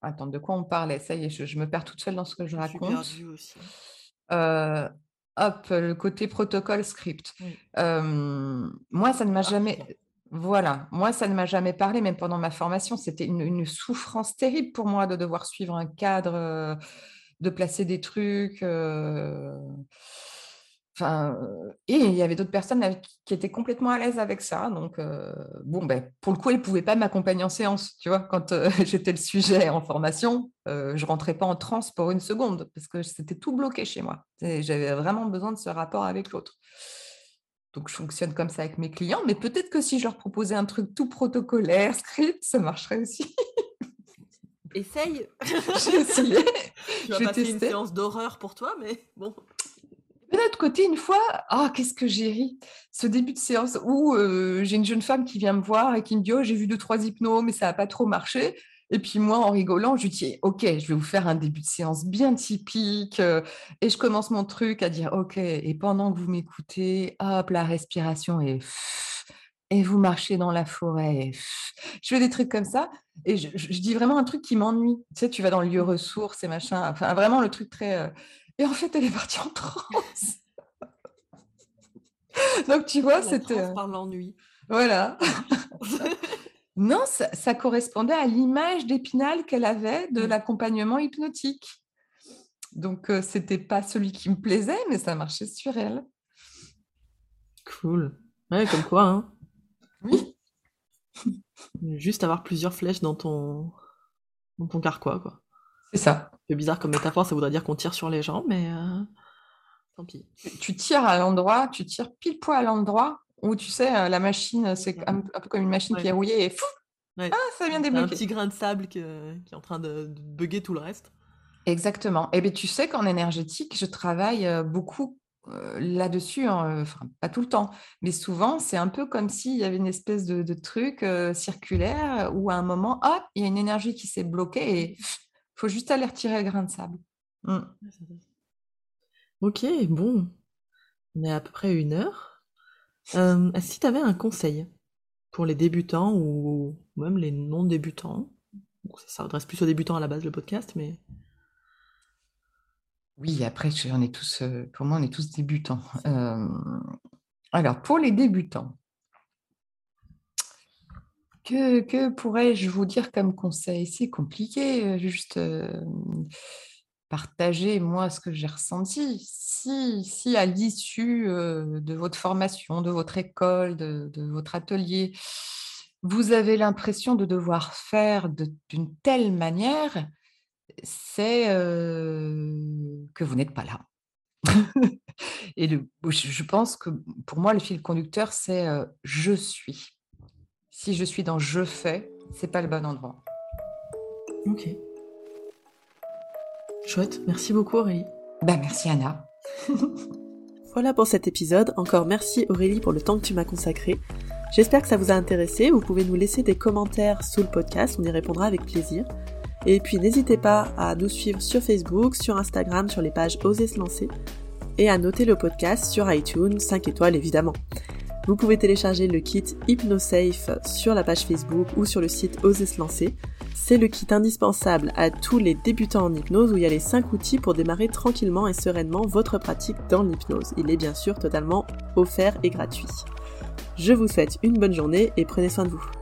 attends, de quoi on parlait? Ça y est, je, me perds toute seule dans ce que je, raconte. aussi hop, le côté protocole script. moi, ça ne m'a jamais. Voilà, moi, ça ne m'a jamais parlé, même pendant ma formation. C'était une, souffrance terrible pour moi de devoir suivre un cadre, de placer des trucs. Enfin, et il y avait d'autres personnes qui étaient complètement à l'aise avec ça. Donc, bon, ben, pour le coup, elles ne pouvaient pas m'accompagner en séance. Tu vois, quand j'étais le sujet en formation, je ne rentrais pas en transe pour une seconde parce que c'était tout bloqué chez moi. J'avais vraiment besoin de ce rapport avec l'autre. Donc, je fonctionne comme ça avec mes clients. Mais peut-être que si je leur proposais un truc tout protocolaire, script, ça marcherait aussi. Essaye. J'ai essayé. Tu vas passer une séance d'horreur pour toi, mais bon. De l'autre côté, une fois, ah, qu'est-ce que j'ai ri Ce début de séance où euh, j'ai une jeune femme qui vient me voir et qui me dit Oh, j'ai vu deux, trois hypnos, mais ça n'a pas trop marché. Et puis moi, en rigolant, je lui dis Ok, je vais vous faire un début de séance bien typique. Euh, et je commence mon truc à dire Ok, et pendant que vous m'écoutez, hop, la respiration est. Et vous marchez dans la forêt. Je fais des trucs comme ça. Et je, dis vraiment un truc qui m'ennuie. Tu sais, tu vas dans le lieu ressources et machin. Enfin, vraiment le truc très. Et en fait, elle est partie en transe. Donc, tu vois, c'était. Euh, par l'ennui. Voilà. non, ça, correspondait à l'image d'Épinal qu'elle avait de mmh. l'accompagnement hypnotique. Donc, ce euh, c'était pas celui qui me plaisait, mais ça marchait sur elle. Cool. Ouais, comme quoi, hein. Oui. Juste avoir plusieurs flèches dans ton, dans ton carquois, quoi. C'est ça. C'est bizarre comme métaphore, ça voudrait dire qu'on tire sur les gens, mais euh, tant pis. Tu tires à l'endroit, tu tires pile poil à l'endroit où tu sais, euh, la machine, c'est un, peu comme une machine qui est rouillée et fou Ah, ça vient débloquer. Un petit grain de sable qui est en train de, de bugger tout le reste. Exactement. Et eh bien, tu sais qu'en énergétique, je travaille euh, beaucoup là-dessus, hein, enfin pas tout le temps, mais souvent c'est un peu comme s'il y avait une espèce de, truc circulaire où à un moment, hop, il y a une énergie qui s'est bloquée et faut juste aller retirer le grain de sable. Mm. Ok, bon. On est à peu près une heure. Euh, si tu avais un conseil pour les débutants ou même les non-débutants, ça s'adresse plus aux débutants à la base le podcast, mais. Oui, après, on est tous, euh, pour moi, on est tous débutants. Euh, alors, pour les débutants, que, pourrais-je vous dire comme conseil? C'est compliqué, euh, juste euh, partager moi ce que j'ai ressenti. Si, si à l'issue euh, de votre formation, de votre école, de, votre atelier, vous avez l'impression de devoir faire d'une telle manière, c'est que vous n'êtes pas là. Et je pense que pour moi, le fil conducteur, c'est je suis si je suis dans je fais, c'est pas le bon endroit. Ok. Chouette, merci beaucoup Aurélie. Bah merci Anna. voilà pour cet épisode. Encore merci Aurélie pour le temps que tu m'as consacré. J'espère que ça vous a intéressé. Vous pouvez nous laisser des commentaires sous le podcast, on y répondra avec plaisir. Et puis n'hésitez pas à nous suivre sur Facebook, sur Instagram, sur les pages Oser se lancer, et à noter le podcast sur iTunes, 5 étoiles évidemment. Vous pouvez télécharger le kit HypnoSafe sur la page Facebook ou sur le site Oser se lancer. C'est le kit indispensable à tous les débutants en hypnose où il y a les 5 outils pour démarrer tranquillement et sereinement votre pratique dans l'hypnose. Il est bien sûr totalement offert et gratuit. Je vous souhaite une bonne journée et prenez soin de vous.